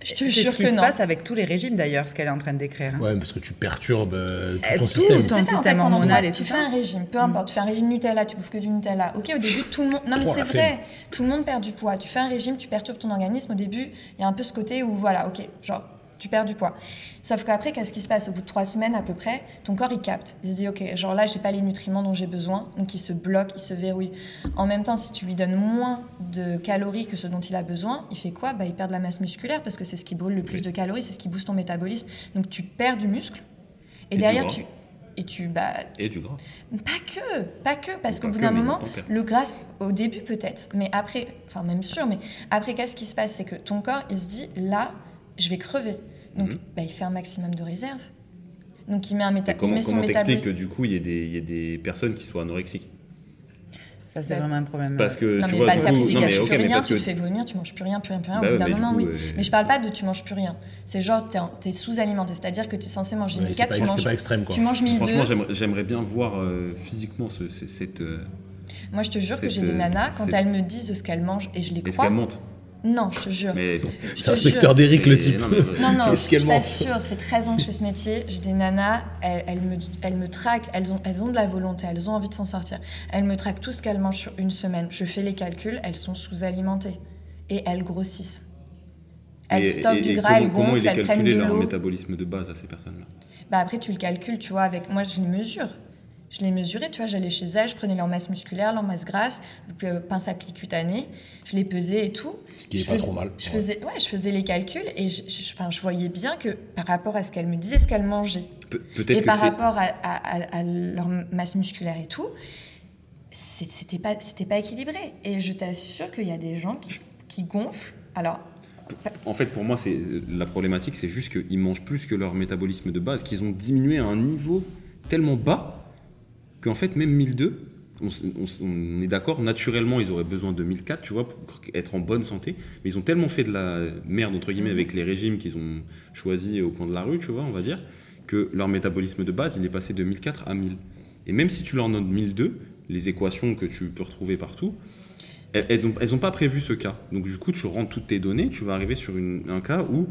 Je te C'est jure ce qui que se non. passe avec tous les régimes d'ailleurs, ce qu'elle est en train de décrire. hein. Ouais, parce que tu perturbes euh, tout Euh, ton tout système. ton- C'est ça, en système fait, pendant hormonal et tu tout fais ça. Mm. un régime, peu importe, tu fais un régime Nutella, tu bouffes que du Nutella. Ok, au début, tout le monde. Non, mais c'est vrai, tout le monde perd du poids. Tu fais un régime, tu perturbes ton organisme. Au début, il y a un peu ce côté où, voilà, ok, genre, tu perds du poids. Sauf qu'après, qu'est-ce qui se passe Au bout de trois semaines à peu près, ton corps il capte. Il se dit, ok, genre là, j'ai pas les nutriments dont j'ai besoin, donc il se bloque, il se verrouille. En même temps, si tu lui donnes moins de calories que ce dont il a besoin, il fait quoi? Bah, Il perd de la masse musculaire parce que c'est ce qui brûle le plus de calories, c'est ce qui booste ton métabolisme. Donc tu perds du muscle. Et, derrière, tu. Et tu. Bah, Et du gras. pas que, pas que, parce qu'au bout d'un moment, le gras, au début peut-être, mais après, enfin même sûr, mais après, qu'est-ce qui se passe? C'est que ton corps, il se dit, là, je vais crever. Donc, Mhm. bah, il fait un maximum de réserve. Donc, il met, un méta- Et comment comment t'expliques que du coup, il y, ait des- il y ait des personnes qui soient anorexiques? Ça, c'est Ouais. vraiment un problème. Parce que Non, tu mais c'est vois, parce coup, tu non, mais gâches ok, plus mais rien, parce tu que te fais vomir, tu manges plus rien, plus rien, plus rien. Bah au bout ouais, d'un moment, coup, oui. euh, Mais je parle pas de tu manges plus rien. C'est genre, t'es, t'es sous-alimenté. C'est-à-dire que tu es censé manger Ouais, 1004, c'est tu manges, pas extrême, quoi. tu manges 1002. franchement, j'aimerais- bien voir euh, physiquement ce- ce- cette. euh, Moi, je te jure que j'ai des euh, nanas, quand elles me disent ce qu'elles mangent, et je les Est-ce crois. qu'elle monte Non, je te jure. Mais. Je C'est te inspecteur d'Eric, le type. non, mais- Non, non, je t'assure, ça fait 13 ans que je fais ce métier. J'ai des nanas, elles, elles me, elles me traquent, elles ont, elles ont de la volonté, elles ont envie de s'en sortir. Elles me traquent tout ce qu'elles mangent sur une semaine. Je fais les calculs, elles sont sous-alimentées. Et elles grossissent. Elles Et- stockent et- du gras, comment, elles comment gonflent, il est elles prennent calculé de leur l'eau. métabolisme de base à ces personnes-là? Bah après, tu le calcules, tu vois, avec moi, je les mesure. Je les mesurais, tu vois, j'allais chez elles, je prenais leur masse musculaire, leur masse grasse, euh, pince à pli cutanée, je les pesais et tout. Ce qui est Je pas faisais- trop mal. Je Ouais. faisais, ouais, je faisais les calculs et je, je- enfin, je voyais bien que par rapport à ce qu'elles me disaient, ce qu'elles mangeaient, Pe- et que par rapport à, à- à- à leur masse musculaire et tout, c'était pas, pas équilibré. Et je t'assure qu'il y a des gens qui, qui gonflent. Alors, En fait, pour moi, c'est la problématique, c'est juste qu'ils mangent plus que leur métabolisme de base, qu'ils ont diminué à un niveau tellement bas qu'en fait, même 1002, on, est d'accord, naturellement, ils auraient besoin de 1004, tu vois, pour être en bonne santé. Mais ils ont tellement fait de la merde, entre guillemets, avec les régimes qu'ils ont choisis au coin de la rue, tu vois, on va dire, que leur métabolisme de base, il est passé de 1004 à 1000. Et même si tu leur donnes 1002, les équations que tu peux retrouver partout, elles- n'ont elles pas prévu ce cas. Donc du coup, tu rentres toutes tes données, tu vas arriver sur une- un cas où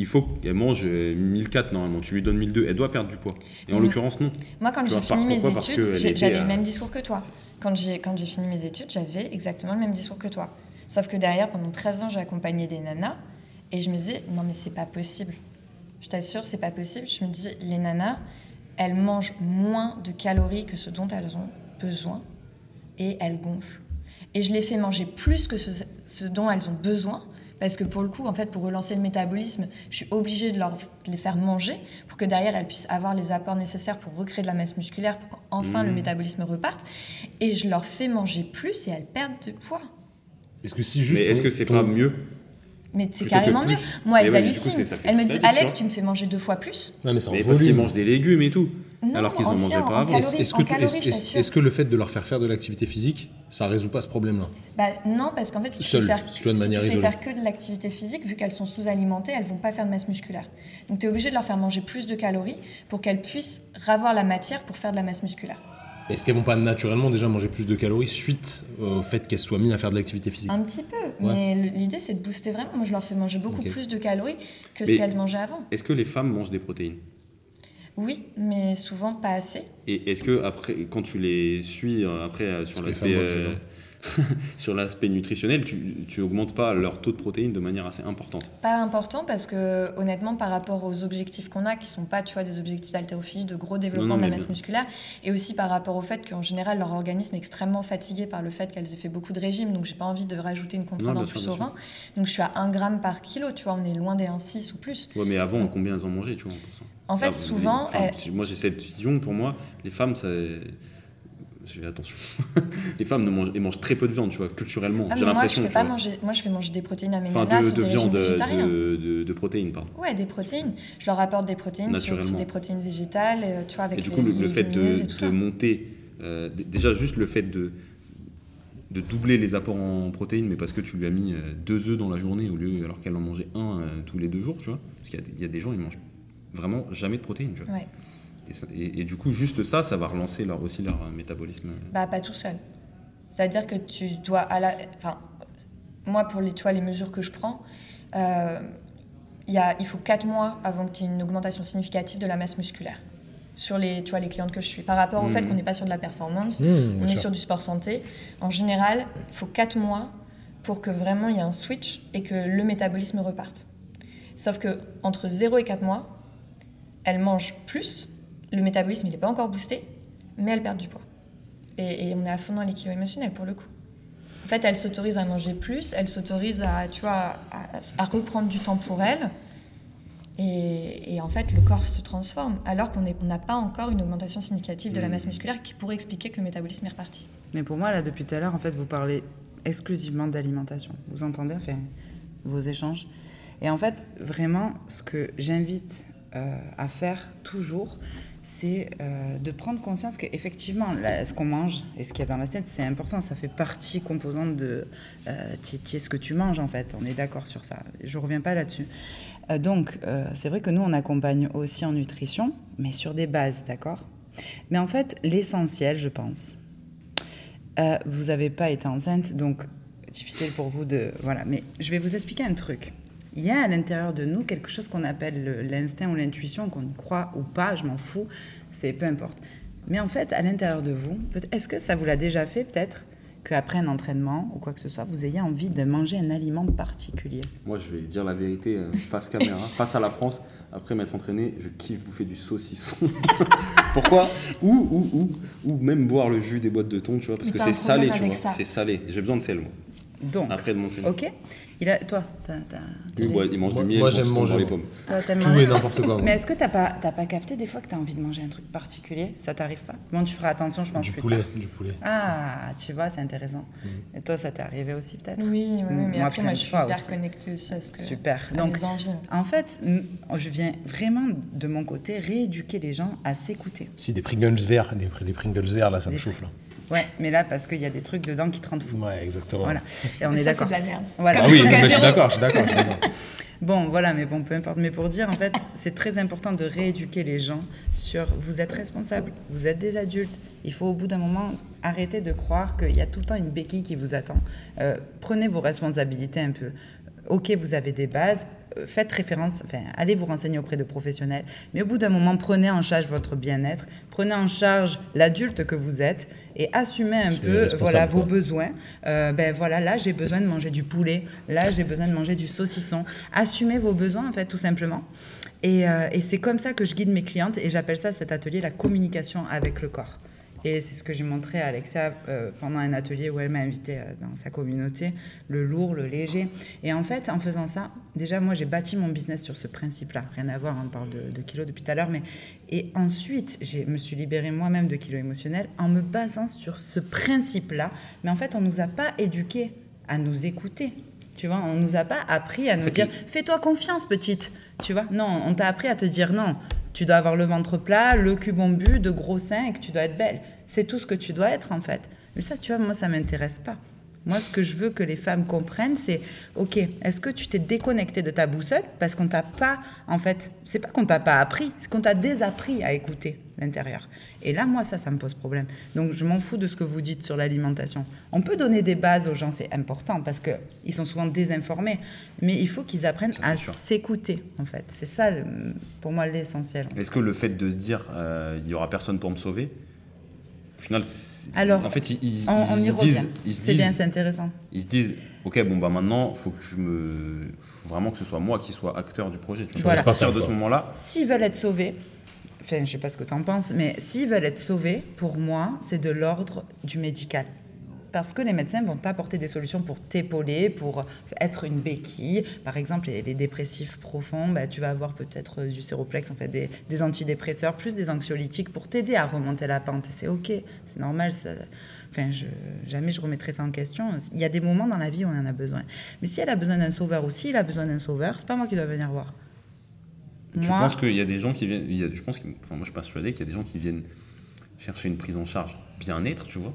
il faut qu'elle mange euh, 1004 normalement. Tu lui donnes 1002, elle doit perdre du poids. Et en l'occurrence, non. Moi, quand j'ai fini mes études, j'avais à- le même discours que toi. Quand j'ai quand j'ai fini mes études, j'avais exactement le même discours que toi. Sauf que derrière, pendant 13 ans, j'ai accompagné des nanas et je me disais, non, mais c'est pas possible. Je t'assure, c'est pas possible. Je me dis, les nanas, elles mangent moins de calories que ce dont elles ont besoin et elles gonflent. Et je les fais manger plus que ce, ce dont elles ont besoin. Parce que pour le coup, en fait, pour relancer le métabolisme, je suis obligée de, leur, de les faire manger pour que derrière elles puissent avoir les apports nécessaires pour recréer de la masse musculaire, pour qu'enfin Mmh. le métabolisme reparte. Et je leur fais manger plus et elles perdent de poids. Est-ce que si juste. Mais est-ce que c'est ton- pas mieux Mais c'est carrément mieux. Moi, elles hallucinent. elles me disent Alex, tu me fais manger deux fois plus. Ouais, mais c'est en Mais parce qu'ils mangent des légumes et tout. Non, alors qu'ils en ancien, mangeaient en pas avant. Est-ce que, est-ce que le fait de leur faire faire de l'activité physique, ça résout pas ce problème-là Bah, non, parce qu'en fait, si tu Seul, fais faire, si tu tu fais faire que de l'activité physique, vu qu'elles sont sous-alimentées, elles vont pas faire de masse musculaire. Donc tu es obligé de leur faire manger plus de calories pour qu'elles puissent ravoir la matière pour faire de la masse musculaire. Est-ce qu'elles vont pas naturellement déjà manger plus de calories suite au fait qu'elles soient mises à faire de l'activité physique? Un petit peu, mais l'idée c'est de booster vraiment. Moi je leur fais manger beaucoup plus de calories que ce qu'elles mangeaient avant. Est-ce que les femmes mangent des protéines? Oui, mais souvent pas assez. Et est-ce que après, quand tu les suis euh, après euh, sur l'aspect euh, sur l'aspect nutritionnel, tu, tu augmentes pas leur taux de protéines de manière assez importante. Pas important parce que honnêtement par rapport aux objectifs qu'on a, qui sont pas tu vois, des objectifs d'haltérophilie, de gros développement non, de la masse bien. musculaire, et aussi par rapport au fait qu'en général leur organisme est extrêmement fatigué par le fait qu'elles aient fait beaucoup de régimes, donc j'ai pas envie de rajouter une contrainte en plus au rein. Donc je suis à 1 gramme par kilo, tu vois, on est loin des 1,6 ou plus. Ouais, mais avant, combien elles en mangeaient, tu vois, en pourcent En fait, souvent, les moi j'ai cette vision, pour moi, les femmes, ça. Je fais attention. les femmes ne mangent, elles mangent très peu de viande, tu vois, culturellement. Ah, J'ai mais moi je l'impression. fais pas vois. manger, moi je fais manger des protéines à mes Enfin, nanas de, sur de des viande, de, de, de protéines, pardon. Ouais, des protéines. Je leur apporte des protéines, sur, des protéines végétales, euh, tu vois, avec Et du les- coup, le, les fait de, monter, euh, déjà juste le fait de de doubler les apports en protéines, mais parce que tu lui as mis euh, deux œufs dans la journée au lieu alors qu'elle en mangeait un euh, tous les deux jours, tu vois. Parce qu'il y a des- il y, a des gens, ils mangent vraiment jamais de protéines, tu vois. Ouais. Et, ça- et- et du coup, juste ça, ça va relancer leur, aussi leur euh, métabolisme. Bah, pas tout seul. C'est-à-dire que tu dois. À la... enfin, moi, pour les, tu vois, les mesures que je prends, euh, il y a, il faut 4 mois avant que tu aies une augmentation significative de la masse musculaire. Sur les, tu vois, les clientes que je suis. Par rapport au fait Mhm. qu'on n'est pas sur de la performance, Mmh, bien on est sûr. sur du sport santé. En général, il faut 4 mois pour que vraiment il y ait un switch et que le métabolisme reparte. Sauf que entre 0 et 4 mois, elles mangent plus, le métabolisme il n'est pas encore boosté, mais elles perdent du poids. Et, et on est à fond dans l'équilibre émotionnel pour le coup. En fait, elles s'autorisent à manger plus, elles s'autorisent à, tu vois, à, à reprendre du temps pour elles. Et, et en fait, le corps se transforme, alors qu'on n'a pas encore une augmentation significative de la masse musculaire qui pourrait expliquer que le métabolisme est reparti. Mais pour moi, là, depuis tout à l'heure, en fait, vous parlez exclusivement d'alimentation. Vous entendez enfin, vos échanges Et en fait, vraiment, ce que j'invite euh, à faire toujours, c'est euh, de prendre conscience qu'effectivement, ce qu'on mange et ce qu'il y a dans l'assiette, c'est important. Ça fait partie composante de euh, ce que tu manges, en fait. On est d'accord sur ça. Je ne reviens pas là-dessus. Euh, donc, c'est vrai que nous, on accompagne aussi en nutrition, mais sur des bases, d'accord? Mais en fait, l'essentiel, je pense, vous n'avez pas été enceinte, donc difficile pour vous de... Voilà, mais je vais vous expliquer un truc. Il y a à l'intérieur de nous quelque chose qu'on appelle le- l'instinct ou l'intuition, qu'on y croit ou pas, je m'en fous, c'est peu importe. Mais en fait, à l'intérieur de vous, est-ce que ça vous l'a déjà fait peut-être qu'après un entraînement ou quoi que ce soit, vous ayez envie de manger un aliment particulier? Moi, je vais dire la vérité euh, face caméra, face à la France. Après m'être entraîné, je kiffe bouffer du saucisson. Pourquoi? Ou, ou, ou, ou même boire le jus des boîtes de thon, tu vois, parce que c'est salé, tu vois. C'est salé. J'ai besoin de sel, moi. Donc, Après de m'entraîner. ok. Il a, toi, t'as, t'as- Lui, il mange Moi- du miel, moi, j'aime mange manger, les pommes. toi, Tout manger et n'importe quoi. Mais est-ce que t'as pas, t'as pas capté des fois que tu as envie de manger un truc particulier? Ça t'arrive pas? Bon, tu feras attention, je pense. Du plus poulet, tard. du poulet. Ah, tu vois, c'est intéressant. Et toi, ça t'est arrivé aussi peut-être? Oui, oui, oui, mais Moi, après, moi, je suis fois hyper aussi. connectée aussi à ce que. Super. Donc, mes envies. en fait, je viens vraiment de mon côté rééduquer les gens à s'écouter. Si, des Pringles verts, des, des Pringles verts, là, ça me chauffe, là. Ouais, mais là, parce qu'il y a des trucs dedans qui te rendent fou. Ouais, exactement. Voilà. Et on Mais est ça, d'accord. c'est de la merde. Voilà. Ah oui, mais je suis d'accord, je suis d'accord. je suis d'accord. Bon, voilà, mais bon, peu importe. Mais pour dire, en fait, c'est très important de rééduquer les gens sur vous êtes responsables, vous êtes des adultes. Il faut au bout d'un moment arrêter de croire qu'il y a tout le temps une béquille qui vous attend. Euh, prenez vos responsabilités un peu. Ok, vous avez des bases, faites référence, enfin, allez vous renseigner auprès de professionnels, mais au bout d'un moment, prenez en charge votre bien-être, prenez en charge l'adulte que vous êtes et assumez un peu voilà, vos besoins. Euh, ben voilà, là j'ai besoin de manger du poulet, là j'ai besoin de manger du saucisson. Assumez vos besoins en fait tout simplement. Et, euh, et c'est comme ça que je guide mes clientes et j'appelle ça cet atelier la communication avec le corps. Et c'est ce que j'ai montré à Alexia euh, pendant un atelier où elle m'a invité euh, dans sa communauté, le lourd, le léger. Et en fait, en faisant ça, déjà moi j'ai bâti mon business sur ce principe-là. Rien à voir, on parle de, kilos depuis tout à l'heure, mais et ensuite je me suis libérée moi-même de kilos émotionnels en me basant sur ce principe-là. Mais en fait, on nous a pas éduqués à nous écouter. Tu vois, on nous a pas appris à nous dire fais-toi confiance, petite. Tu vois, non, on t'a appris à te dire non. Tu dois avoir le ventre plat, le cul bombu, de gros seins et que tu dois être belle. C'est tout ce que tu dois être en fait. Mais ça, tu vois, moi, ça m'intéresse pas. Moi, ce que je veux que les femmes comprennent, c'est OK, est-ce que tu t'es déconnecté de ta boussole parce qu'on t'a pas, en fait, c'est pas qu'on t'a pas appris, c'est qu'on t'a désappris à écouter l'intérieur. Et là, moi, ça, ça me pose problème. Donc, je m'en fous de ce que vous dites sur l'alimentation. On peut donner des bases aux gens, c'est important parce que ils sont souvent désinformés, mais il faut qu'ils apprennent Ça, à s'écouter, en fait. C'est ça, pour moi, l'essentiel. Est-ce que le fait de se dire euh, il y aura personne pour me sauver, au final, Alors, en fait, ils, ils- On, on ils y se disent, revient. C'est bien, c'est intéressant. ils se disent, ok, bon bah maintenant, faut que je me, faut vraiment que ce soit moi qui soit acteur du projet. Tu vois. Voilà. À partir de Quoi. ce moment-là, S'ils veulent être sauvés, enfin, je sais pas ce que tu en penses, mais s'ils veulent être sauvés, pour moi, c'est de l'ordre du médical. Parce que les médecins vont t'apporter des solutions pour t'épauler, pour être une béquille. Par exemple, les, les dépressifs profonds, bah, tu vas avoir peut-être du séroplex, en fait, des, des antidépresseurs, plus des anxiolytiques pour t'aider à remonter la pente. C'est OK, c'est normal. ça- Enfin, je, jamais je remettrai ça en question. Il y a des moments dans la vie où on en a besoin. Mais si elle a besoin d'un sauveur ou s'il a besoin d'un sauveur, c'est pas moi qui dois venir voir. Moi- penses qu'il y a des gens qui viennent, il y a- je pense, enfin moi je suis persuadé qu'il y a des gens qui viennent chercher une prise en charge bien-être, tu vois,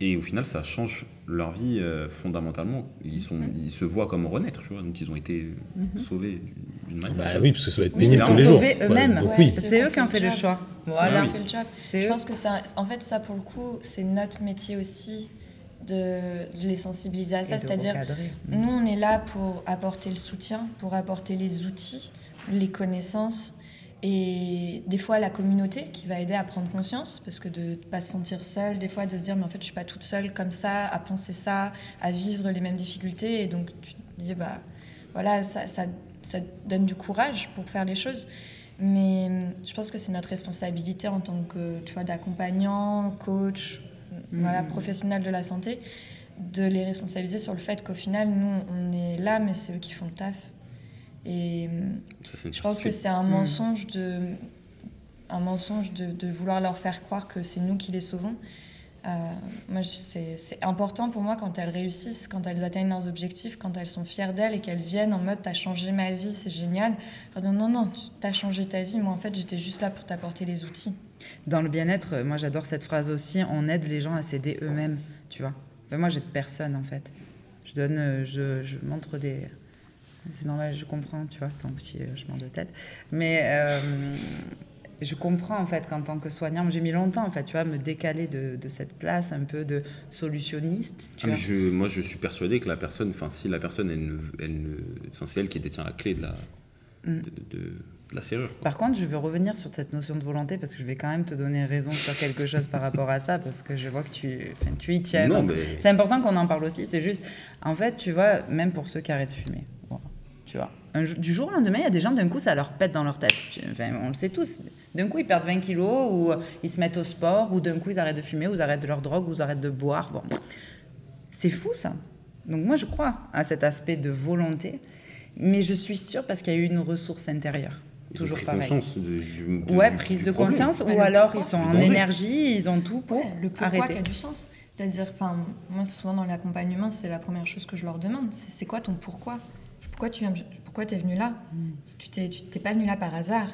Et au final, ça change leur vie euh, fondamentalement. Ils, sont, ils se voient comme renaître, tu vois. Donc, ils ont été sauvés d'une manière. Bah oui, parce que ça va être pénible tous les jours. sauver Ouais, eux-mêmes. donc Ouais, oui. c'est- eux qui ont fait le le choix. Ah Voilà. fait le job. Je eux. pense que ça, en fait, ça pour le coup, c'est notre métier aussi de, de les sensibiliser à ça. C'est-à-dire, nous, on est là pour apporter le soutien, pour apporter les outils, les connaissances et des fois la communauté qui va aider à prendre conscience parce que de ne pas se sentir seule, des fois de se dire mais en fait je suis pas toute seule comme ça, à penser ça, à vivre les mêmes difficultés et donc tu te dis bah voilà ça, ça, ça donne du courage pour faire les choses. Mais je pense que c'est notre responsabilité en tant que tu vois d'accompagnant, coach, voilà professionnel de la santé de les responsabiliser sur le fait qu'au final, nous, on est là, mais c'est eux qui font le taf. Et Ça, je pense que c'est un mensonge de un mensonge de, de vouloir leur faire croire que c'est nous qui les sauvons. Euh, moi, c'est important pour moi quand elles réussissent, quand elles atteignent leurs objectifs, quand elles sont fières d'elles et qu'elles viennent en mode t'as changé ma vie, c'est génial. Je leur dis non, non, t'as changé ta vie. Moi, en fait, j'étais juste là pour t'apporter les outils. Dans le bien-être, euh, moi j'adore cette phrase aussi, on aide les gens à s'aider eux-mêmes, tu vois. Enfin, moi j'aide personne en fait. Je donne, euh, je, je montre des... C'est normal, je comprends, tu vois, ton petit euh, chemin de tête. Mais euh, je comprends en fait qu'en tant que soignant, j'ai mis longtemps en fait, tu vois, à me décaler de, de cette place un peu de solutionniste, tu Ah, vois. je, moi, je suis persuadé que la personne, enfin, si la personne, elle ne, elle ne, c'est elle qui détient la clé de la, Mm. de, la serrure. quoi. Par contre, je veux revenir sur cette notion de volonté parce que je vais quand même te donner raison sur quelque chose par rapport à ça parce que je vois que tu, tu y tiens. Mais- C'est important qu'on en parle aussi. C'est juste, en fait, tu vois, même pour ceux qui arrêtent de fumer, tu vois, un jour- du jour au lendemain, il y a des gens, d'un coup, ça leur pète dans leur tête. Enfin, on le sait tous. D'un coup, ils perdent 20 kilos ou ils se mettent au sport ou d'un coup, ils arrêtent de fumer ou ils arrêtent de leur drogue ou ils arrêtent de boire. Bon, c'est fou ça. Donc moi, je crois à cet aspect de volonté, mais je suis sûre parce qu'il y a eu une ressource intérieure. Ils ont Toujours pris pareil. conscience du- du- Ouais, du- prise du de problème. conscience, Ouais, ou alors ils sont en danger. énergie, ils ont tout pour Ouais, le pourquoi qui arrêter. a du sens. C'est-à-dire, enfin, moi, souvent dans l'accompagnement, c'est la première chose que je leur demande. C'est quoi ton pourquoi? Pourquoi tu viens, pourquoi es venu là? Mm. Tu t'es, tu t'es pas venu là par hasard.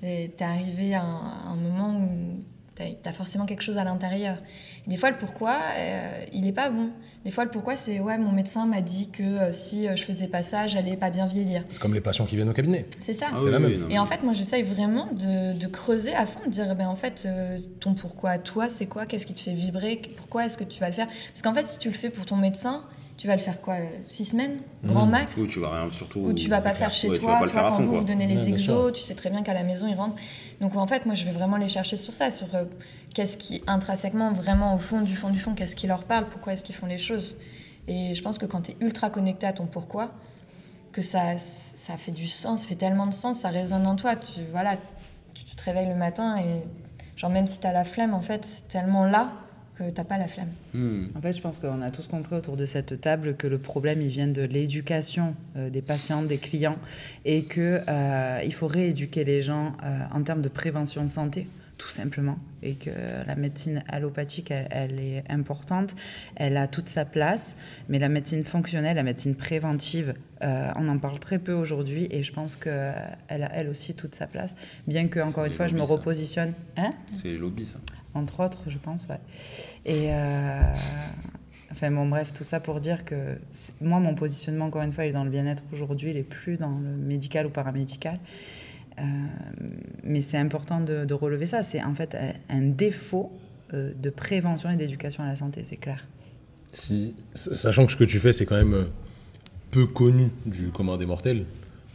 Tu es arrivé à un, à un moment où tu as, forcément quelque chose à l'intérieur. Et des fois, le pourquoi, euh, il n'est pas bon. Des fois, le pourquoi, c'est ouais, mon médecin m'a dit que euh, si euh, je faisais pas ça, j'allais pas bien vieillir. C'est comme les patients qui viennent au cabinet. C'est ça. Ah C'est oui, la oui, même. non, Et en fait, moi, j'essaye vraiment de, de creuser à fond, de dire, ben, en fait, euh, ton pourquoi toi, c'est quoi? Qu'est-ce qui te fait vibrer? Pourquoi est-ce que tu vas le faire? Parce qu'en fait, si tu le fais pour ton médecin, tu vas le faire quoi euh, Six semaines Grand max Ou tu vas rien, surtout. Ou tu vas pas faire chez Ouais, tu toi, vas pas tu vois, quand fond, vous quoi. vous donnez les Ouais, exos, tu sais très bien qu'à la maison, ils rentrent. Donc en fait, moi, je vais vraiment les chercher sur ça, sur euh, qu'est-ce qui, intrinsèquement, vraiment au fond du fond du fond, qu'est-ce qui leur parle, pourquoi est-ce qu'ils font les choses. Et je pense que quand tu es ultra connecté à ton pourquoi, que ça, ça fait du sens, ça fait tellement de sens, ça résonne en toi. Tu, voilà, tu, tu te réveilles le matin et, genre, même si tu as la flemme, en fait, c'est tellement là que t'as pas la flemme. Hmm. En fait, je pense qu'on a tous compris autour de cette table que le problème, il vient de l'éducation euh, des patients, des clients, et que euh, il faut rééduquer les gens euh, en termes de prévention santé, tout simplement, et que la médecine allopathique, elle, elle est importante, elle a toute sa place, mais la médecine fonctionnelle, la médecine préventive, euh, on en parle très peu aujourd'hui, et je pense qu'elle a elle aussi toute sa place, bien que, encore une fois, je me repositionne. Hein? C'est les lobbies, ça. Entre autres, je pense. Et euh, enfin bon, bref, tout ça pour dire que moi, mon positionnement, encore une fois, il est dans le bien-être aujourd'hui, il est plus dans le médical ou paramédical. Euh, mais c'est important de, de relever ça. C'est en fait un, défaut euh, de prévention et d'éducation à la santé, c'est clair. Si, sachant que ce que tu fais, c'est quand même peu connu du commun des mortels.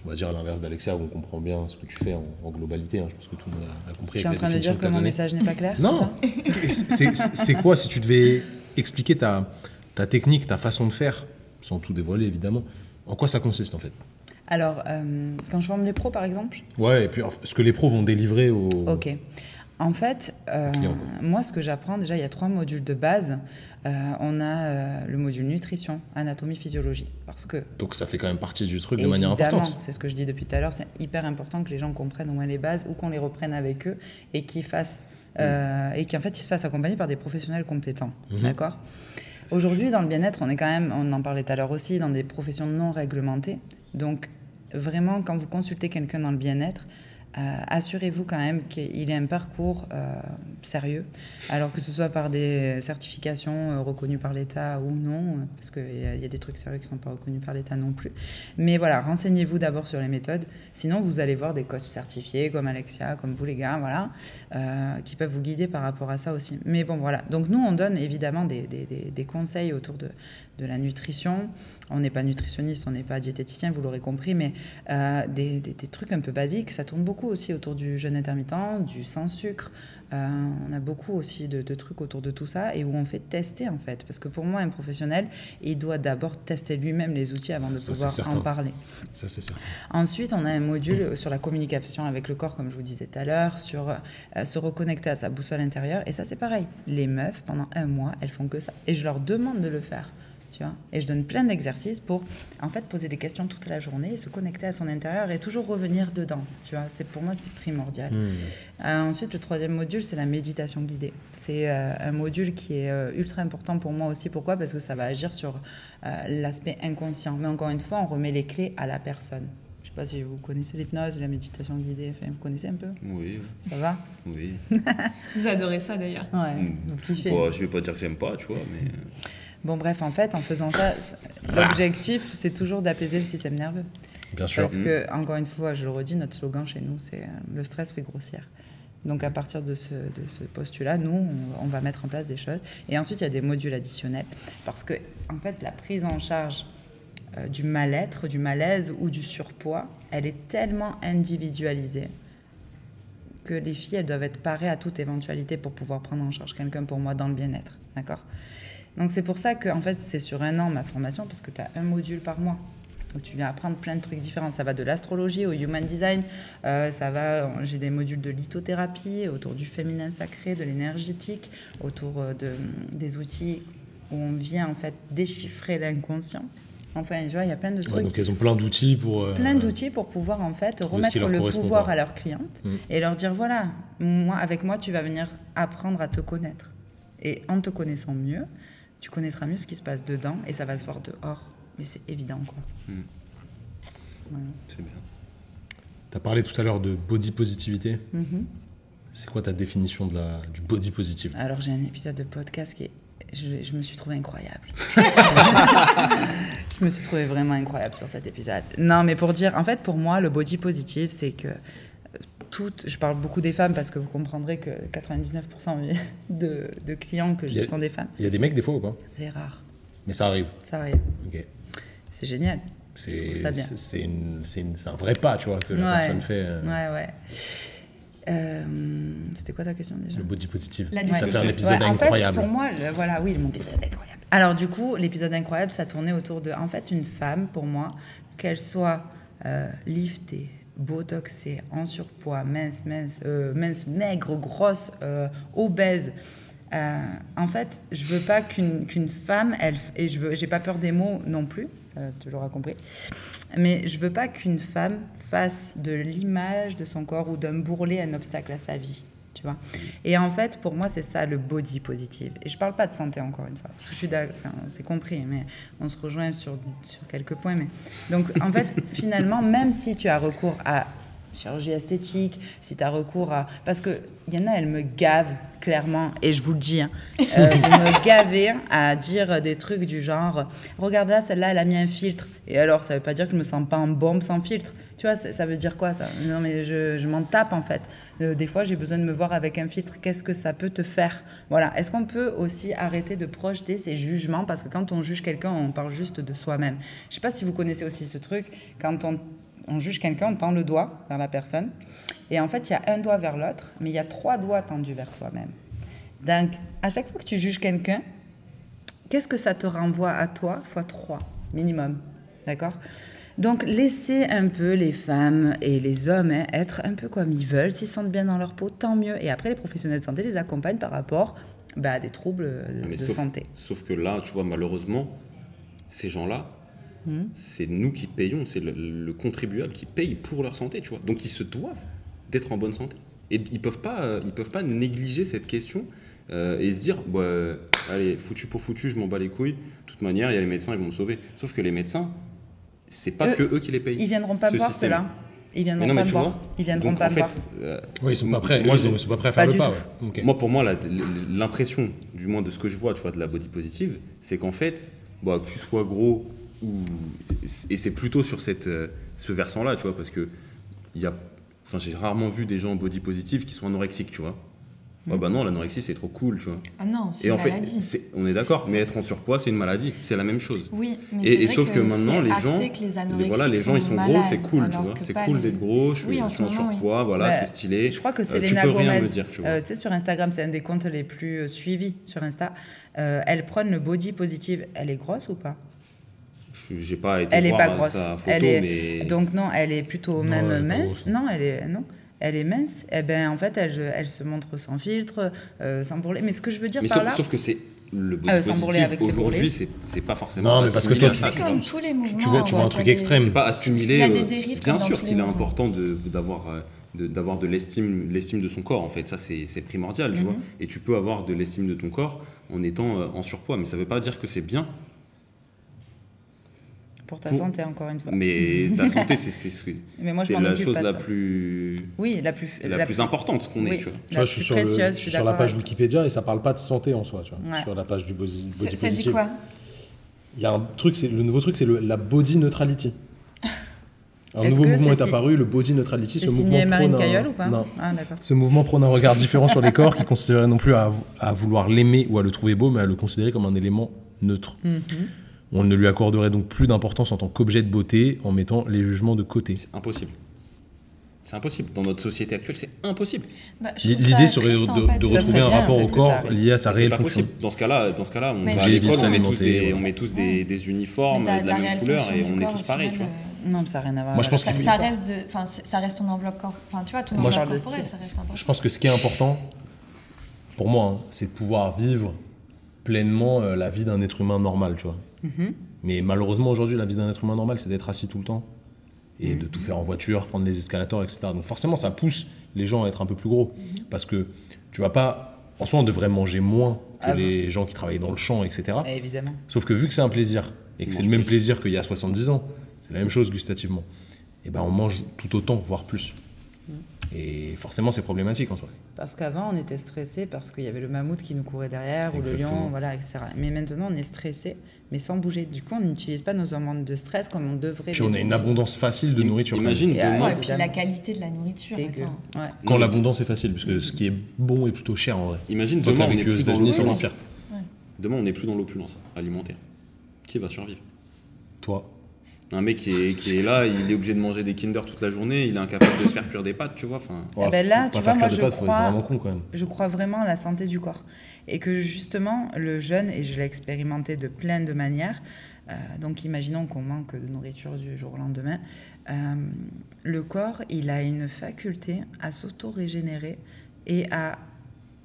On va dire à l'inverse d'Alexia, où on comprend bien ce que tu fais en, en globalité. hein. Je pense que tout le monde a, a compris. Je suis en train de dire que mon message n'est pas clair Non, c'est quoi si tu devais expliquer ta, ta technique, ta façon de faire, sans tout dévoiler évidemment, en quoi ça consiste en fait? Alors, euh, quand je forme les pros, par exemple, Ouais, et puis ce que les pros vont délivrer aux. Ok. En fait, euh, moi, ce que j'apprends, déjà, il y a trois modules de base. Euh, on a euh, le module nutrition, anatomie, physiologie. Parce que, Donc ça fait quand même partie du truc de manière évidemment, importante. c'est ce que je dis depuis tout à l'heure, c'est hyper important que les gens comprennent au moins les bases ou qu'on les reprenne avec eux et qu'ils fassent. euh, et qu'en fait, ils se fassent accompagner par des professionnels compétents. Mhm. D'accord? Aujourd'hui, dans le bien-être, on est quand même, on en parlait tout à l'heure aussi, dans des professions non réglementées. Donc, vraiment, quand vous consultez quelqu'un dans le bien-être, assurez-vous quand même qu'il ait un parcours euh, sérieux, alors que ce soit par des certifications euh, reconnues par l'État ou non, euh, parce qu'il y, a- des trucs sérieux qui ne sont pas reconnus par l'État non plus. Mais voilà, renseignez-vous d'abord sur les méthodes, sinon vous allez voir des coachs certifiés comme Alexia, comme vous les gars, voilà, euh, qui peuvent vous guider par rapport à ça aussi. Mais bon, voilà. Donc nous, on donne évidemment des- des- des conseils autour de, de la nutrition. On n'est pas nutritionniste, on n'est pas diététicien, vous l'aurez compris, mais euh, des, des- des trucs un peu basiques. Ça tourne beaucoup aussi autour du jeûne intermittent, du sans sucre. Euh, on a beaucoup aussi de, de trucs autour de tout ça et où on fait tester en fait. Parce que pour moi, un professionnel, il doit d'abord tester lui-même les outils avant de Ça, pouvoir en parler. Ça, c'est certain. Ensuite, on a un module sur la communication avec le corps, comme je vous disais tout à l'heure, sur euh, se reconnecter à sa boussole intérieure. Et ça, c'est pareil. Les meufs, pendant un mois, elles font que ça. Et je leur demande de le faire. Tu vois et je donne plein d'exercices pour, en fait, poser des questions toute la journée, se connecter à son intérieur et toujours revenir dedans. Tu vois, c'est pour moi, c'est primordial. Euh, ensuite, le troisième module, c'est la méditation guidée. C'est euh, un module qui est euh, ultra important pour moi aussi. Pourquoi? Parce que ça va agir sur euh, l'aspect inconscient. Mais encore une fois, on remet les clés à la personne. Je sais pas si vous connaissez l'hypnose, la méditation guidée. Enfin, vous connaissez un peu? Oui, Ça va? Oui. Vous adorez ça d'ailleurs. Ouais. Mm. Vous kiffez. Bon, je vais pas dire que j'aime pas, tu vois, mais. Bon, bref, en fait, en faisant ça, l'objectif, c'est toujours d'apaiser le système nerveux. Bien sûr. Parce que, encore une fois, je le redis, notre slogan chez nous, c'est euh, le stress fait grossir. Donc, à partir de ce, de ce postulat, nous, on, on va mettre en place des choses. Et ensuite, il y a des modules additionnels. Parce que, en fait, la prise en charge euh, du mal-être, du malaise ou du surpoids, elle est tellement individualisée que les filles, elles doivent être parées à toute éventualité pour pouvoir prendre en charge quelqu'un pour moi dans le bien-être. D'accord? Donc c'est pour ça que en fait c'est sur un an ma formation parce que tu as un module par mois. Donc tu viens apprendre plein de trucs différents. Ça va de l'astrologie au human design, euh, ça va. J'ai des modules de lithothérapie autour du féminin sacré, de l'énergétique, autour euh, de, des outils où on vient en fait déchiffrer l'inconscient. Enfin, tu vois, il y a plein de Ouais, trucs donc elles ont plein d'outils pour. euh, plein d'outils pour pouvoir en fait remettre le pouvoir pas. à leurs clientes Mm. et leur dire voilà moi avec moi tu vas venir apprendre à te connaître et en te connaissant mieux tu connaîtras mieux ce qui se passe dedans et ça va se voir dehors mais c'est évident quoi Mm. Voilà. C'est bien. T'as parlé tout à l'heure de body positivité. Mhm. C'est quoi ta définition de la, du body positive? Alors j'ai un épisode de podcast qui est je, je me suis trouvée incroyable. je me suis trouvée vraiment incroyable sur cet épisode. Non, mais pour dire, en fait, pour moi, le body positive, c'est que toutes, je parle beaucoup des femmes parce que vous comprendrez que 99% de, de clients que j'ai sont des femmes. Il y a des mecs des fois ou pas? C'est rare. Mais ça arrive. Ça arrive. Ok. C'est génial. C'est un vrai pas, tu vois, que la Ouais. personne fait. euh, Ouais, ouais. Euh, C'était quoi ta question déjà? Le body positive. La Ça fait un épisode Ouais, en fait, incroyable. pour moi, le- voilà, oui, mon épisode incroyable. Alors du coup, l'épisode incroyable, ça tournait autour de, en fait, une femme, pour moi, qu'elle soit euh, liftée, botoxée, en surpoids, mince, mince, euh, mince, maigre, grosse, euh, obèse. euh, en fait, je veux pas qu'une femme, elle, et je veux, j'ai pas peur des mots non plus, tu l'auras compris, mais je veux pas qu'une femme fasse de l'image de son corps ou d'un bourrelet un obstacle à sa vie. Tu vois et en fait, pour moi, c'est ça le body positive. Et je parle pas de santé encore une fois, parce que je suis enfin, c'est compris, mais on se rejoint sur, sur quelques points. Mais donc, en fait, finalement, même si tu as recours à chirurgie esthétique, si tu as recours à. Parce qu'il y en a, elles me gavent, clairement, et je vous le dis, hein, euh, vous me gavez à dire des trucs du genre Regarde là, celle-là, elle a mis un filtre. Et alors, ça veut pas dire que je me sens pas en bombe sans filtre. Tu vois, ça, ça veut dire quoi ça? Non, mais je, je m'en tape en fait. Euh, des fois, j'ai besoin de me voir avec un filtre. Qu'est-ce que ça peut te faire? Voilà. Est-ce qu'on peut aussi arrêter de projeter ces jugements? Parce que quand on juge quelqu'un, on parle juste de soi-même. Je sais pas si vous connaissez aussi ce truc. Quand on, on juge quelqu'un, on tend le doigt vers la personne. Et en fait, il y a un doigt vers l'autre, mais il y a trois doigts tendus vers soi-même. Donc, à chaque fois que tu juges quelqu'un, qu'est-ce que ça te renvoie à toi fois 3 minimum D'accord? Donc, laissez un peu les femmes et les hommes hein, être un peu comme ils veulent. S'ils se sentent bien dans leur peau, tant mieux. Et après, les professionnels de santé les accompagnent par rapport bah, à des troubles de, Mais de sauf, santé. sauf que là, tu vois, malheureusement, ces gens-là, Hmm. c'est nous qui payons, c'est le, le contribuable qui paye pour leur santé, tu vois. Donc ils se doivent d'être en bonne santé. Et ils peuvent pas, euh, ils peuvent pas négliger cette question euh, et se dire, bah, allez, foutu pour foutu, je m'en bats les couilles. De toute manière, il y a les médecins, ils vont me sauver. Sauf que les médecins, c'est pas Eux, que eux qui les payent. Ils viendront pas Ce voir cela. Ils viendront non, pas me voir. Ils viendront Donc, pas en me fait, voir. euh, Oui, ils sont pas prêts. Moi, ils, sont- ils sont pas prêts à faire Pas le pas. ouais. Moi, pour moi, la- l'impression, du moins de ce que je vois, tu vois, de la body positive, c'est qu'en fait, bon, que tu sois gros et c'est plutôt sur cette euh, ce versant-là, tu vois, parce que il y a, enfin, j'ai rarement vu des gens body positive qui sont anorexiques, tu vois. Ouais, bah non, l'anorexie c'est trop cool, tu vois. Ah non, c'est une en fait, maladie. c'est- on est d'accord, mais être en surpoids, c'est une maladie, c'est la même chose. Oui, mais Et, c'est et vrai sauf que, maintenant, c'est les gens, que les voilà, les gens ils sont gros, c'est cool, tu vois. que C'est cool les- d'être gros, je, Oui, en ils ce sont en oui. surpoids, voilà, c'est stylé. Je crois que Euh, tu peux rien Gomez, tu vois. euh, sais, sur Instagram, c'est un des comptes les plus euh, suivis sur Insta. Euh, elle prône le body positive. Elle est grosse ou pas? J'ai pas été Elle est voir pas grosse. sa photo, elle est... mais Donc non, elle est plutôt Non, même elle est pas mince. grosse. Non, elle est non, elle est mince. Et ben en fait, elle, elle se montre sans filtre, euh, sans bourrelet. Mais ce que je veux dire Mais par sauf, là, sauf que c'est le body Euh, sans positif avec aujourd'hui, c'est c'est pas forcément. Non, mais parce que toi, tu- tu comme tous les mouvements. tu vois- tu vois un truc des- extrême. C'est pas assimilé. Il y a des euh, dérives Bien sûr qu'il est important de- d'avoir euh, de, d'avoir de l'estime l'estime de son corps en fait ça c'est c'est primordial Mhm. tu vois et tu peux avoir de l'estime de ton corps en étant euh, en surpoids mais ça veut pas dire que c'est bien pour ta pour- santé encore une fois. mais ta santé c'est la chose la plus Oui, la plus la, plus importante qu'on ait oui, tu vois Tu la vois, je suis sur, le- précieuse. je je suis sur la page Wikipédia et ça parle pas de santé en soi, tu vois. Ouais. Sur la page du body, body ça dit positive. quoi Il y a un truc, c'est le nouveau truc, c'est le- la body neutrality. Un nouveau mouvement est si- apparu, le body neutrality. Ce mouvement Marine prône un- Cailleul ou pas Non. Ah. Ce mouvement prône un regard différent sur les corps qui considérait non plus à, à vouloir l'aimer ou à le trouver beau, mais à le considérer comme un élément neutre. Mhm. On ne lui accorderait donc plus d'importance en tant qu'objet de beauté en mettant les jugements de côté. c'est impossible c'est impossible dans notre société actuelle c'est impossible Bah, L'idée serait triste, de, en fait. Retrouver un rapport en fait, au corps ça lié à sa réelle pas fonction. possible. Dans ce cas-là, dans ce cas-là, on va à l'école, met tous des, ouais. on met tous des, Ouais. des uniformes de la, même couleur et on est tous pareils, tu vois. euh, Non, mais ça n'a rien à voir. Moi, je pense ça, ça reste de, ça reste ton enveloppe corps. Enfin, tu vois, ton Moi, je- enveloppe parle de corporelle, style. ça reste important. Je pense que ce qui est important, pour moi, hein, c'est de pouvoir vivre pleinement euh, la vie d'un être humain normal, tu vois. Mhm. Mais malheureusement, aujourd'hui, la vie d'un être humain normal, c'est d'être assis tout le temps et Mhm. de tout faire en voiture, prendre des escalators, etc. Donc forcément, ça pousse les gens à être un peu plus gros. Mhm. Parce que tu vas pas... En soi, on devrait manger moins que Ah les gens qui travaillent dans le champ, etc. Eh, Évidemment. Sauf que vu que c'est un plaisir, et que On c'est le même plus. plaisir qu'il y a 70 ans, c'est la même chose gustativement, et ben on mange tout autant, voire plus. Mm. Et forcément, c'est problématique en soi. Parce qu'avant, on était stressé parce qu'il y avait le mammouth qui nous courait derrière ou le lion, voilà, etc. Mais maintenant, on est stressé, mais sans bouger. Du coup, on n'utilise pas nos hormones de stress comme on devrait. Puis on a une abondance facile de nourriture. Imagine Et, demain, Ouais, et puis la qualité de la nourriture. Dégueu. attends. Ouais. Quand l'abondance est facile, parce que ce qui est bon est plutôt cher en vrai. imagine demain on n'est plus dans l'opulence. l'empire. Demain on n'est plus dans l'opulence alimentaire. Qui va survivre? Toi, Un mec qui est, qui est là, il est obligé de manger des Kinder toute la journée, il est incapable de se faire cuire des pâtes, tu vois. Enfin, Eh ben là, tu vois, moi, je pâtes, crois- vraiment con quand même. je crois vraiment à la santé du corps. Et que justement, le jeûne, et je l'ai expérimenté de plein de manières, euh, donc imaginons qu'on manque de nourriture du jour au lendemain, euh, le corps, il a une faculté à s'auto-régénérer et à...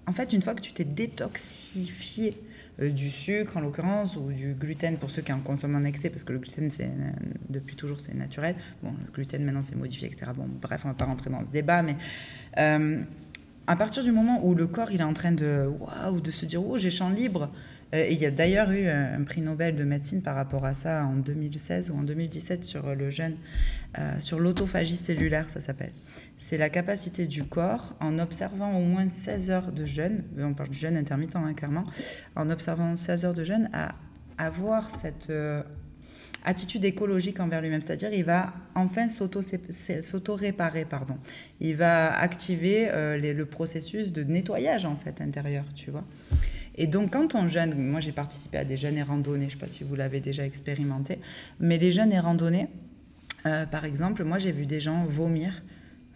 En fait, une fois que tu t'es détoxifié euh, du sucre en l'occurrence ou du gluten pour ceux qui en consomment en excès parce que le gluten c'est euh, depuis toujours c'est naturel. Bon le gluten maintenant c'est modifié etc bon bref on va pas rentrer dans ce débat mais euh, à partir du moment où le corps il est en train de waouh de se dire oh j'ai champ libre euh, et il y a d'ailleurs eu euh, un prix Nobel de médecine par rapport à ça en 2016 ou en 2017 sur euh, le jeûne euh, sur l'autophagie cellulaire ça s'appelle c'est la capacité du corps en observant au moins 16 heures de jeûne on parle du jeûne intermittent hein, clairement en observant 16 heures de jeûne à avoir cette euh, attitude écologique envers lui-même, c'est-à-dire il va enfin s'auto- s'auto-réparer, pardon. Il va activer euh, le processus de nettoyage en fait intérieur, tu vois. Et donc quand on jeûne, moi j'ai participé à des jeûnes et randonnées, je ne sais pas si vous l'avez déjà expérimenté, mais les jeûnes et randonnées, euh, par exemple, moi j'ai vu des gens vomir.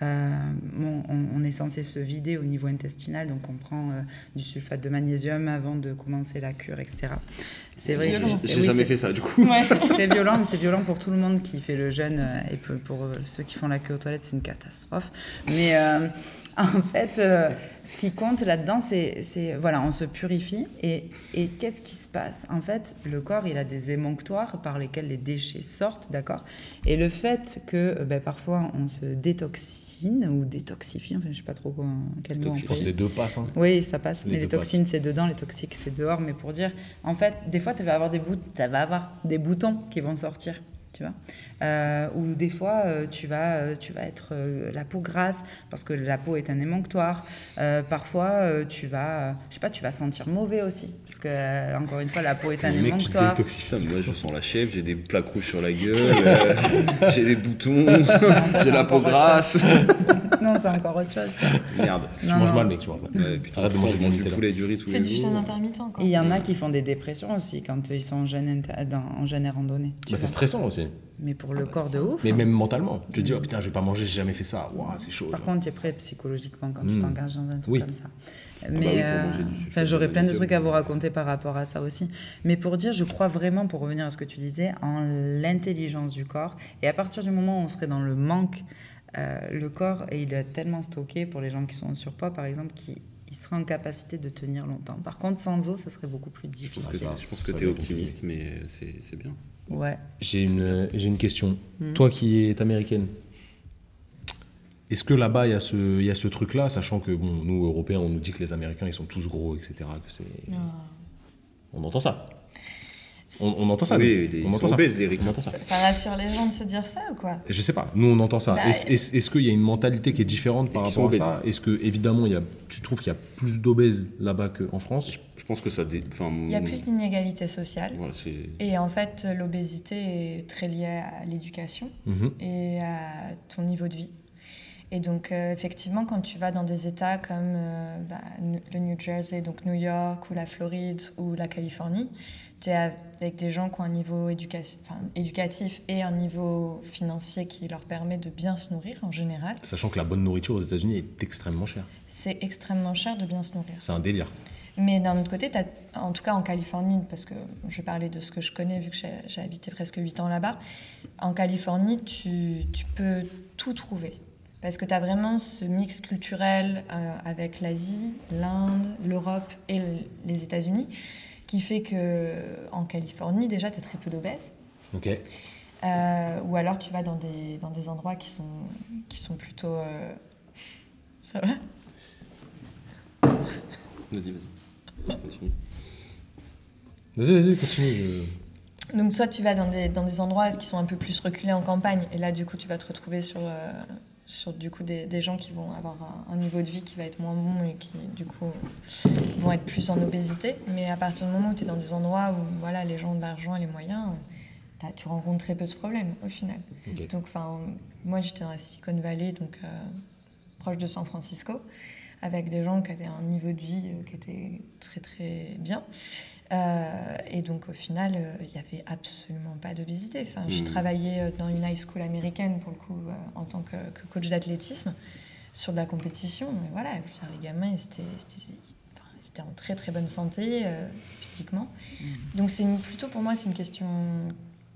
Euh, bon, on, on est censé se vider au niveau intestinal, donc on prend euh, du sulfate de magnésium avant de commencer la cure, etc. C'est vrai. J'ai oui, jamais fait ça du coup. Ouais. c'est très violent, mais c'est violent pour tout le monde qui fait le jeûne euh, et pour, pour, ceux qui font la queue aux toilettes, c'est une catastrophe. Mais euh, en fait, euh, ce qui compte là-dedans, c'est, voilà, on se purifie et, et qu'est-ce qui se passe? En fait, le corps, il a des émonctoires par lesquels les déchets sortent, d'accord? Et le fait que euh, ben, parfois on se détoxine ou détoxifie, enfin, je sais pas trop quoi, quel mot. Je pense les deux passent. hein. Oui, ça passe. Les mais les toxines, c'est dedans, les toxiques, c'est dehors. Mais pour dire, en fait, des fois, tu vas avoir des, bout- vas avoir des boutons qui vont sortir. Tu vois? Ou des fois, euh, tu, vas, euh, tu vas être euh, la peau grasse parce que la peau est un émonctoire. Euh, parfois, euh, tu vas, euh, je sais pas, tu vas sentir mauvais aussi parce que euh, encore une fois, la peau est un. Putain, moi je sens la chèvre, j'ai des plaques rouges sur la gueule, euh, j'ai des boutons, j'ai la peau grasse. non, c'est encore autre chose. ça. Merde. Tu Non, manges non. mal, mec, tu manges mal. Ouais, putain, Arrête de manger du du poulet et du riz tous Fais les du jours. jeûne intermittent quoi. Et il y en a qui font des dépressions aussi quand ils sont en jeûne, en jeûne et randonnée. Bah, c'est stressant aussi. Mais pour le corps de ouf. Mais hein. même mentalement. Tu te dis, oh putain, je vais pas manger, j'ai jamais fait ça. Waouh, c'est chaud. Par tu contre, tu es prêt psychologiquement quand tu Mm. t'engages dans un truc Oui. comme ça. bah Mais oui, pour euh, j'aurais plein de trucs à vous raconter par rapport à ça aussi. Mais pour dire, je crois vraiment, pour revenir à ce que tu disais, en l'intelligence du corps. Et à partir du moment où on serait dans le manque, euh, le corps, et il est tellement stocké pour les gens qui sont en surpoids, par exemple, qui il serait en capacité de tenir longtemps. Par contre, sans eau, ça serait beaucoup plus difficile. je pense que t'es être optimiste, mais c'est c'est bien. Ouais. J'ai une, j'ai une question. Hmm. Toi qui es américaine, est-ce que là-bas, il y a ce, il y a ce truc-là, sachant que bon, nous, Européens, on nous dit que les Américains, ils sont tous gros, etc. Que c'est... Ah. On entend ça. On, on entend ça. oui, nous. les- on entend ça. obèses, les. On entend ça. Ça, ça rassure les gens de se dire ça ou quoi? Je sais pas, nous on entend ça. Bah, est-ce, est-ce- est-ce qu'il y a une mentalité qui est différente par rapport à ça? Est-ce que, évidemment, il y a, tu trouves qu'il y a plus d'obèses là-bas qu'en France? Je pense que ça. dé- Enfin, Il y a plus d'inégalités sociales. Voilà. Et en fait, l'obésité est très liée à l'éducation Mhm. et à ton niveau de vie. Et donc, euh, effectivement, quand tu vas dans des États comme euh, bah, New- le New Jersey, donc New York, ou la Floride, ou la Californie, tu es avec des gens qui ont un niveau enfin, éducatif et un niveau financier qui leur permet de bien se nourrir en général. Sachant que la bonne nourriture aux États-Unis est extrêmement chère. C'est extrêmement cher de bien se nourrir. C'est un délire. Mais d'un autre côté, en tout cas en Californie, parce que je vais parler de ce que je connais vu que j'ai j'ai habité presque 8 ans là-bas, en Californie, tu, tu peux tout trouver. Parce que tu as vraiment ce mix culturel euh, avec l'Asie, l'Inde, l'Europe et le- les États-Unis, qui fait que en Californie, déjà, tu as très peu d'obèses. Ok. Euh, ou alors tu vas dans des, dans des endroits qui sont, qui sont plutôt... euh, Ça va? Vas-y, vas-y. Continue. Vas-y, vas-y, continue. je- Donc soit tu vas dans des, dans des endroits qui sont un peu plus reculés en campagne, et là du coup tu vas te retrouver sur, euh, sur du coup des, des gens qui vont avoir un, un niveau de vie qui va être moins bon et qui du coup vont être plus en obésité. Mais à partir du moment où tu es dans des endroits où voilà, les gens ont de l'argent et les moyens, tu rencontres très peu ce problème au final. Donc enfin, moi j'étais dans la Silicon Valley, donc euh, proche de San Francisco, avec des gens qui avaient un niveau de vie euh, qui était très très bien. Euh, et donc au final, euh, il n'y avait absolument pas d'obésité. Enfin, J'ai Mhm. travaillé euh, dans une high school américaine pour le coup euh, en tant que, que coach d'athlétisme sur de la compétition. Et voilà, dire, les gamins, ils étaient, ils étaient- enfin, ils étaient en très très bonne santé euh, physiquement. Donc c'est plutôt pour moi, c'est une question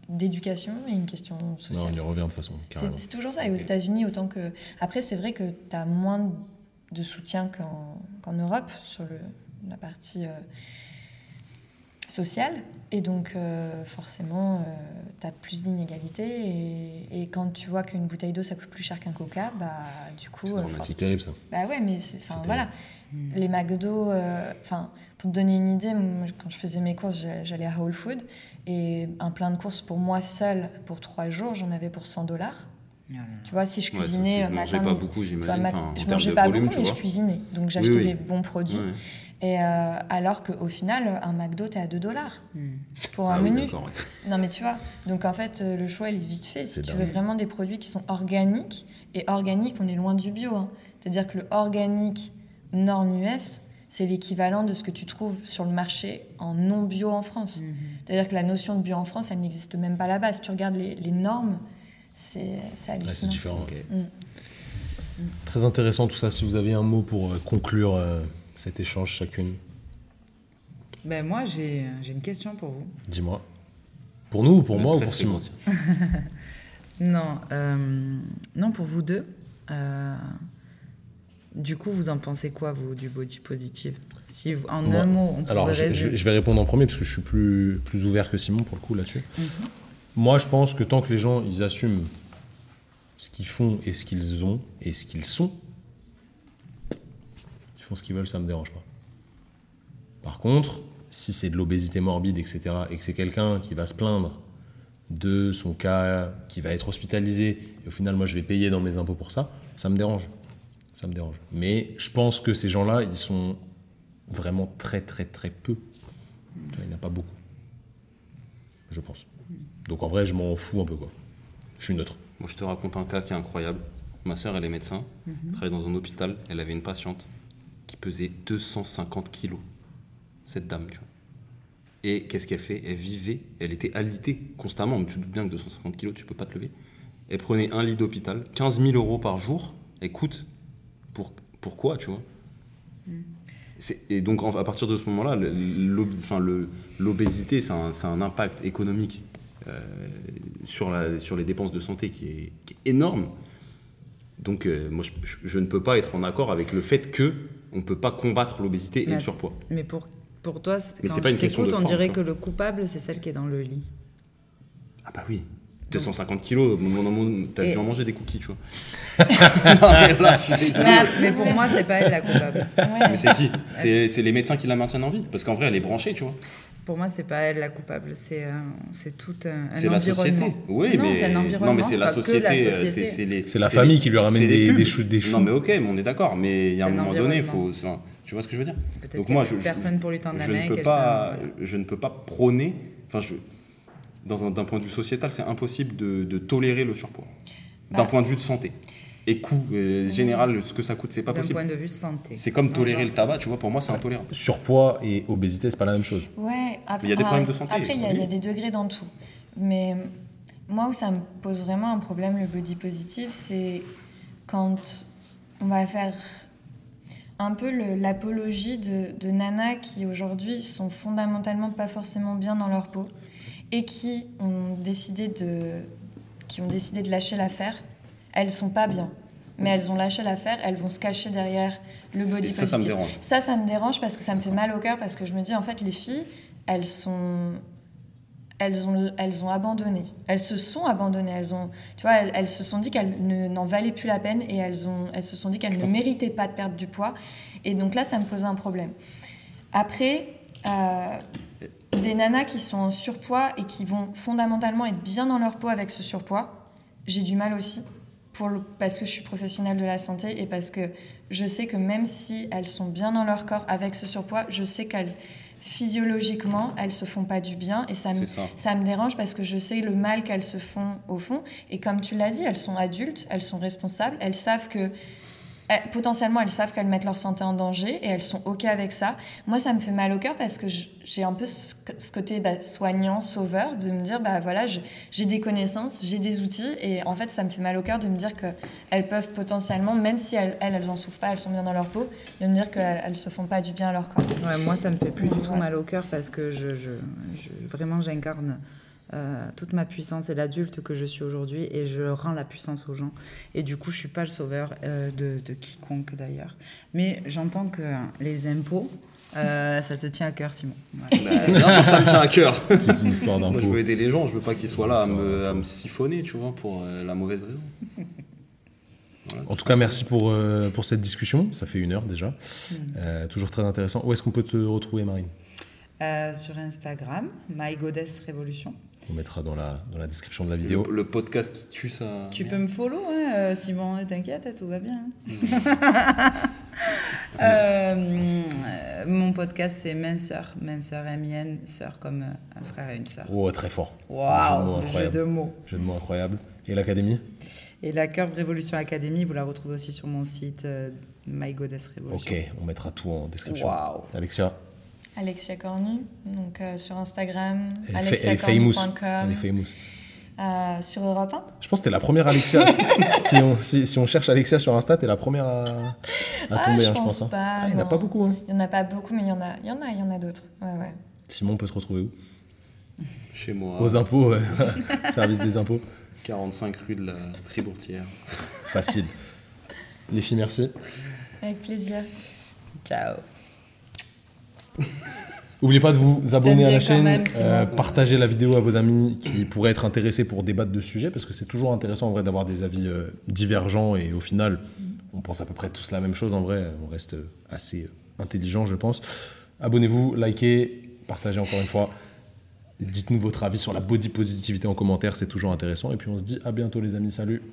d'éducation et une question Non, sociale. on y revient de toute façon, C'est carrément. c'est toujours ça. Et aux États-Unis, autant que. Après, c'est vrai que tu as moins de soutien qu'en Europe sur le, la partie euh, sociale. Et donc, euh, forcément, tu as plus d'inégalités. Et, et quand tu vois qu'une bouteille d'eau, ça coûte plus cher qu'un coca, bah, du coup. euh, C'est terrible ça. bah ouais, mais c'est. Enfin, voilà. Les McDo, euh, enfin, pour te donner une idée, moi, quand je faisais mes courses, j'a- j'allais à Whole Food et un plein de courses pour moi seul pour trois jours, j'en avais pour 100 dollars. Tu vois, si je Ouais, cuisinais euh, mangeais matin, pas beaucoup, j'imagine. Enfin, en je mangeais pas volume, beaucoup, mais je cuisinais. Donc j'achetais Oui, oui. des bons produits. Ouais. Et euh, alors qu'au final, un McDo, t'es à 2 dollars pour un Ah oui, menu. ouais. Non, mais tu vois, donc en fait, euh, le choix, il est vite fait. Si tu dingue. veux vraiment des produits qui sont organiques, et organique, on est loin du bio. hein. C'est-à-dire que le organique norme US, c'est l'équivalent de ce que tu trouves sur le marché en non bio en France. C'est-à-dire que la notion de bio en France, elle n'existe même pas là-bas. Si tu regardes les, les normes, c'est c'est Ouais, c'est hallucinant. différent. Ok. Très intéressant tout ça. Si vous avez un mot pour euh, conclure euh, cet échange chacune, Ben moi, j'ai j'ai une question pour vous. dis-moi. Pour nous ou pour Le moi ou pour Simon. Non, euh, non pour vous deux. Euh, du coup, vous en pensez quoi, vous, du body positive? Si vous- en Moi- un mot, on Alors, je, je- résumer. je vais répondre en premier parce que je suis plus, plus ouvert que Simon pour le coup là-dessus. Mhm. Moi, je pense que tant que les gens ils assument ce qu'ils font et ce qu'ils ont et ce qu'ils sont, ils font ce qu'ils veulent, ça me dérange pas. Par contre, si c'est de l'obésité morbide, etc., et que c'est quelqu'un qui va se plaindre de son cas qui va être hospitalisé, et au final, moi, je vais payer dans mes impôts pour ça, ça me dérange. Ça me dérange. Mais je pense que ces gens-là, ils sont vraiment très, très, très peu. Il n'y en a pas beaucoup. Je pense. Donc en vrai, je m'en fous un peu, quoi. Je suis neutre. Moi, je te raconte un cas qui est incroyable. Ma sœur, elle est médecin, Mhm. travaille dans un hôpital. Elle avait une patiente qui pesait 250 kilos. Cette dame, tu vois. Et qu'est-ce qu'elle fait? Elle vivait, elle était alitée constamment. Tu te doutes bien que 250 kilos, tu peux pas te lever. Elle prenait un lit d'hôpital, 15 000 euros par jour. Elle coûte pour, pourquoi, tu vois? C'est- Et donc, à partir de ce moment-là, l'obésité, c'est un, impact économique euh, sur, la, sur les dépenses de santé qui est, qui est énorme. Donc, euh, moi, je ne peux pas être en accord avec le fait que on ne peut pas combattre l'obésité et le surpoids. Mais pour, pour toi, Mais quand c'est pas je une question de t'écoute, on forme, dirait que le coupable, c'est celle qui est dans le lit. Ah bah oui. 250 kilos, t'as dû en manger des cookies, tu vois. non, mais là, je suis désolé. Mais, pour moi, c'est pas elle la coupable. Mais c'est qui? C'est les médecins qui la maintiennent en vie Parce qu'en vrai, elle est branchée, tu vois. Pour moi, c'est pas elle la coupable. C'est euh, c'est tout un, un C'est la environnement. société. Oui, non, mais c'est un environnement. non, mais c'est la, société. euh, société. c'est- la famille les- qui lui ramène des- des choux- des choux. Non, mais ok, mais on est d'accord. Mais il y a un moment donné, il environnement. faut. Tu vois ce que je veux dire? Peut-être Donc moi, je, je- personne pour lui tendre la je main. ne peux pas, je ne peux pas prôner. Enfin, je, dans un- d'un point de vue sociétal, c'est impossible de, de tolérer le surpoids. D'un Bah. point de vue de santé et coût euh, général, ce que ça coûte, c'est pas D'un possible. point de vue santé. C'est comme tolérer le tabac, tu vois. Pour moi, c'est intolérable. Surpoids et obésité, c'est pas la même chose. Ouais, après, Il y a des problèmes de santé, Après, il y, a- il y a oui. des degrés dans tout. Mais moi, où ça me pose vraiment un problème, le body positive, c'est quand on va faire un peu l'apologie de, de nanas qui aujourd'hui sont fondamentalement pas forcément bien dans leur peau et qui ont décidé de, qui ont décidé de lâcher l'affaire. Elles sont pas bien, mais elles ont lâché l'affaire, elles vont se cacher derrière le body Et positive. ça, ça me dérange. Ça, ça me dérange parce que ça me fait mal au cœur parce que je me dis en fait les filles, elles sont elles ont, elles ont abandonné. Elles se sont abandonnées. Elles, ont, tu vois, elles, elles se sont dit qu'elles ne- n'en valaient plus la peine et elles, ont, elles se sont dit qu'elles ne méritaient pas de perdre du poids. Et donc là, ça me posait un problème. Après, euh, des nanas qui sont en surpoids et qui vont fondamentalement être bien dans leur peau avec ce surpoids, j'ai du mal aussi pour le- parce que je suis professionnelle de la santé et parce que je sais que même si elles sont bien dans leur corps avec ce surpoids, je sais qu'elles physiologiquement, elles se font pas du bien et ça me, ça me dérange parce que je sais le mal qu'elles se font au fond. Et comme tu l'as dit, elles sont adultes, elles sont responsables, elles savent que elles- potentiellement elles savent qu'elles mettent leur santé en danger et elles sont ok avec ça. Moi, ça me fait mal au cœur parce que j'ai un peu ce, côté bah, soignant, sauveur, de me dire bah voilà, j'ai des connaissances, j'ai des outils et en fait, ça me fait mal au cœur de me dire que elles peuvent potentiellement, même si elles, elles, elles en souffrent pas, elles sont bien dans leur peau, de me dire qu'elles elles se font pas du bien à leur corps. Ouais, moi, ça me fait plus du tout Ouais. mal au cœur parce que je, je- je- vraiment, j'incarne euh, toute ma puissance et l'adulte que je suis aujourd'hui et je rends la puissance aux gens. Et du coup, je suis pas le sauveur euh, de, de quiconque d'ailleurs. Mais j'entends que les impôts, euh, ça te tient à cœur, Simon. Bah, bien sûr, ça me tient à cœur. C'est une histoire Moi, je d'impôt. veux aider les gens, je veux pas qu'ils soient là à me, à me siphonner, tu vois, pour euh, la mauvaise raison. En tout cas, merci pour, euh, pour cette discussion. Ça fait une heure déjà. Euh, toujours très intéressant. Où est-ce qu'on peut te retrouver, Marine? Euh, sur Instagram, My Goddess Révolution. On mettra dans la, dans la description de la vidéo. le podcast qui tue ça. Tu peux me follow, hein, euh, Simon, t'inquiète, tout va bien. Euh, euh, mon podcast, c'est Minceur. Minceur, M-I-N, sœur comme un frère et une sœur. Oh, très fort. Jeu de mots Waouh, jeu incroyable. de mots. Jeu de mots incroyable. Et l'académie? Et la Curve Révolution Academy, vous la retrouvez aussi sur mon site euh, My Goddess Révolution. Ok, on mettra tout en description. Waouh. Alexia, Alexia Cornu, donc euh, sur Instagram, elle, est fa- elle est famous. Elle est famous. euh, sur Europe 1. Je pense que t'es la première Alexia. si, si on, si, si on cherche Alexia sur Insta, t'es la première à, à Ah, tomber, je hein, je pense hein. pas, Ah, il n'y en a pas beaucoup. hein. Il n'y en a pas beaucoup, mais il y en a, il y en a, il y en a d'autres. Ouais, ouais. Simon, on peut te retrouver où? Chez moi, Aux impôts, ouais. service des impôts. 45 rue de la Tribourtière. Facile. Les filles, merci. Avec plaisir. Ciao. N'oubliez pas de vous abonner à la chaîne, même, euh, partager la vidéo à vos amis qui pourraient être intéressés pour débattre de ce sujet, parce que c'est toujours intéressant en vrai d'avoir des avis euh, divergents et au final, on pense à peu près tous la même chose en vrai, on reste assez euh, intelligent je pense. Abonnez-vous, likez, partagez encore une fois. Dites-nous votre avis sur la body positivité en commentaire, c'est toujours intéressant. Et puis on se dit à bientôt les amis, salut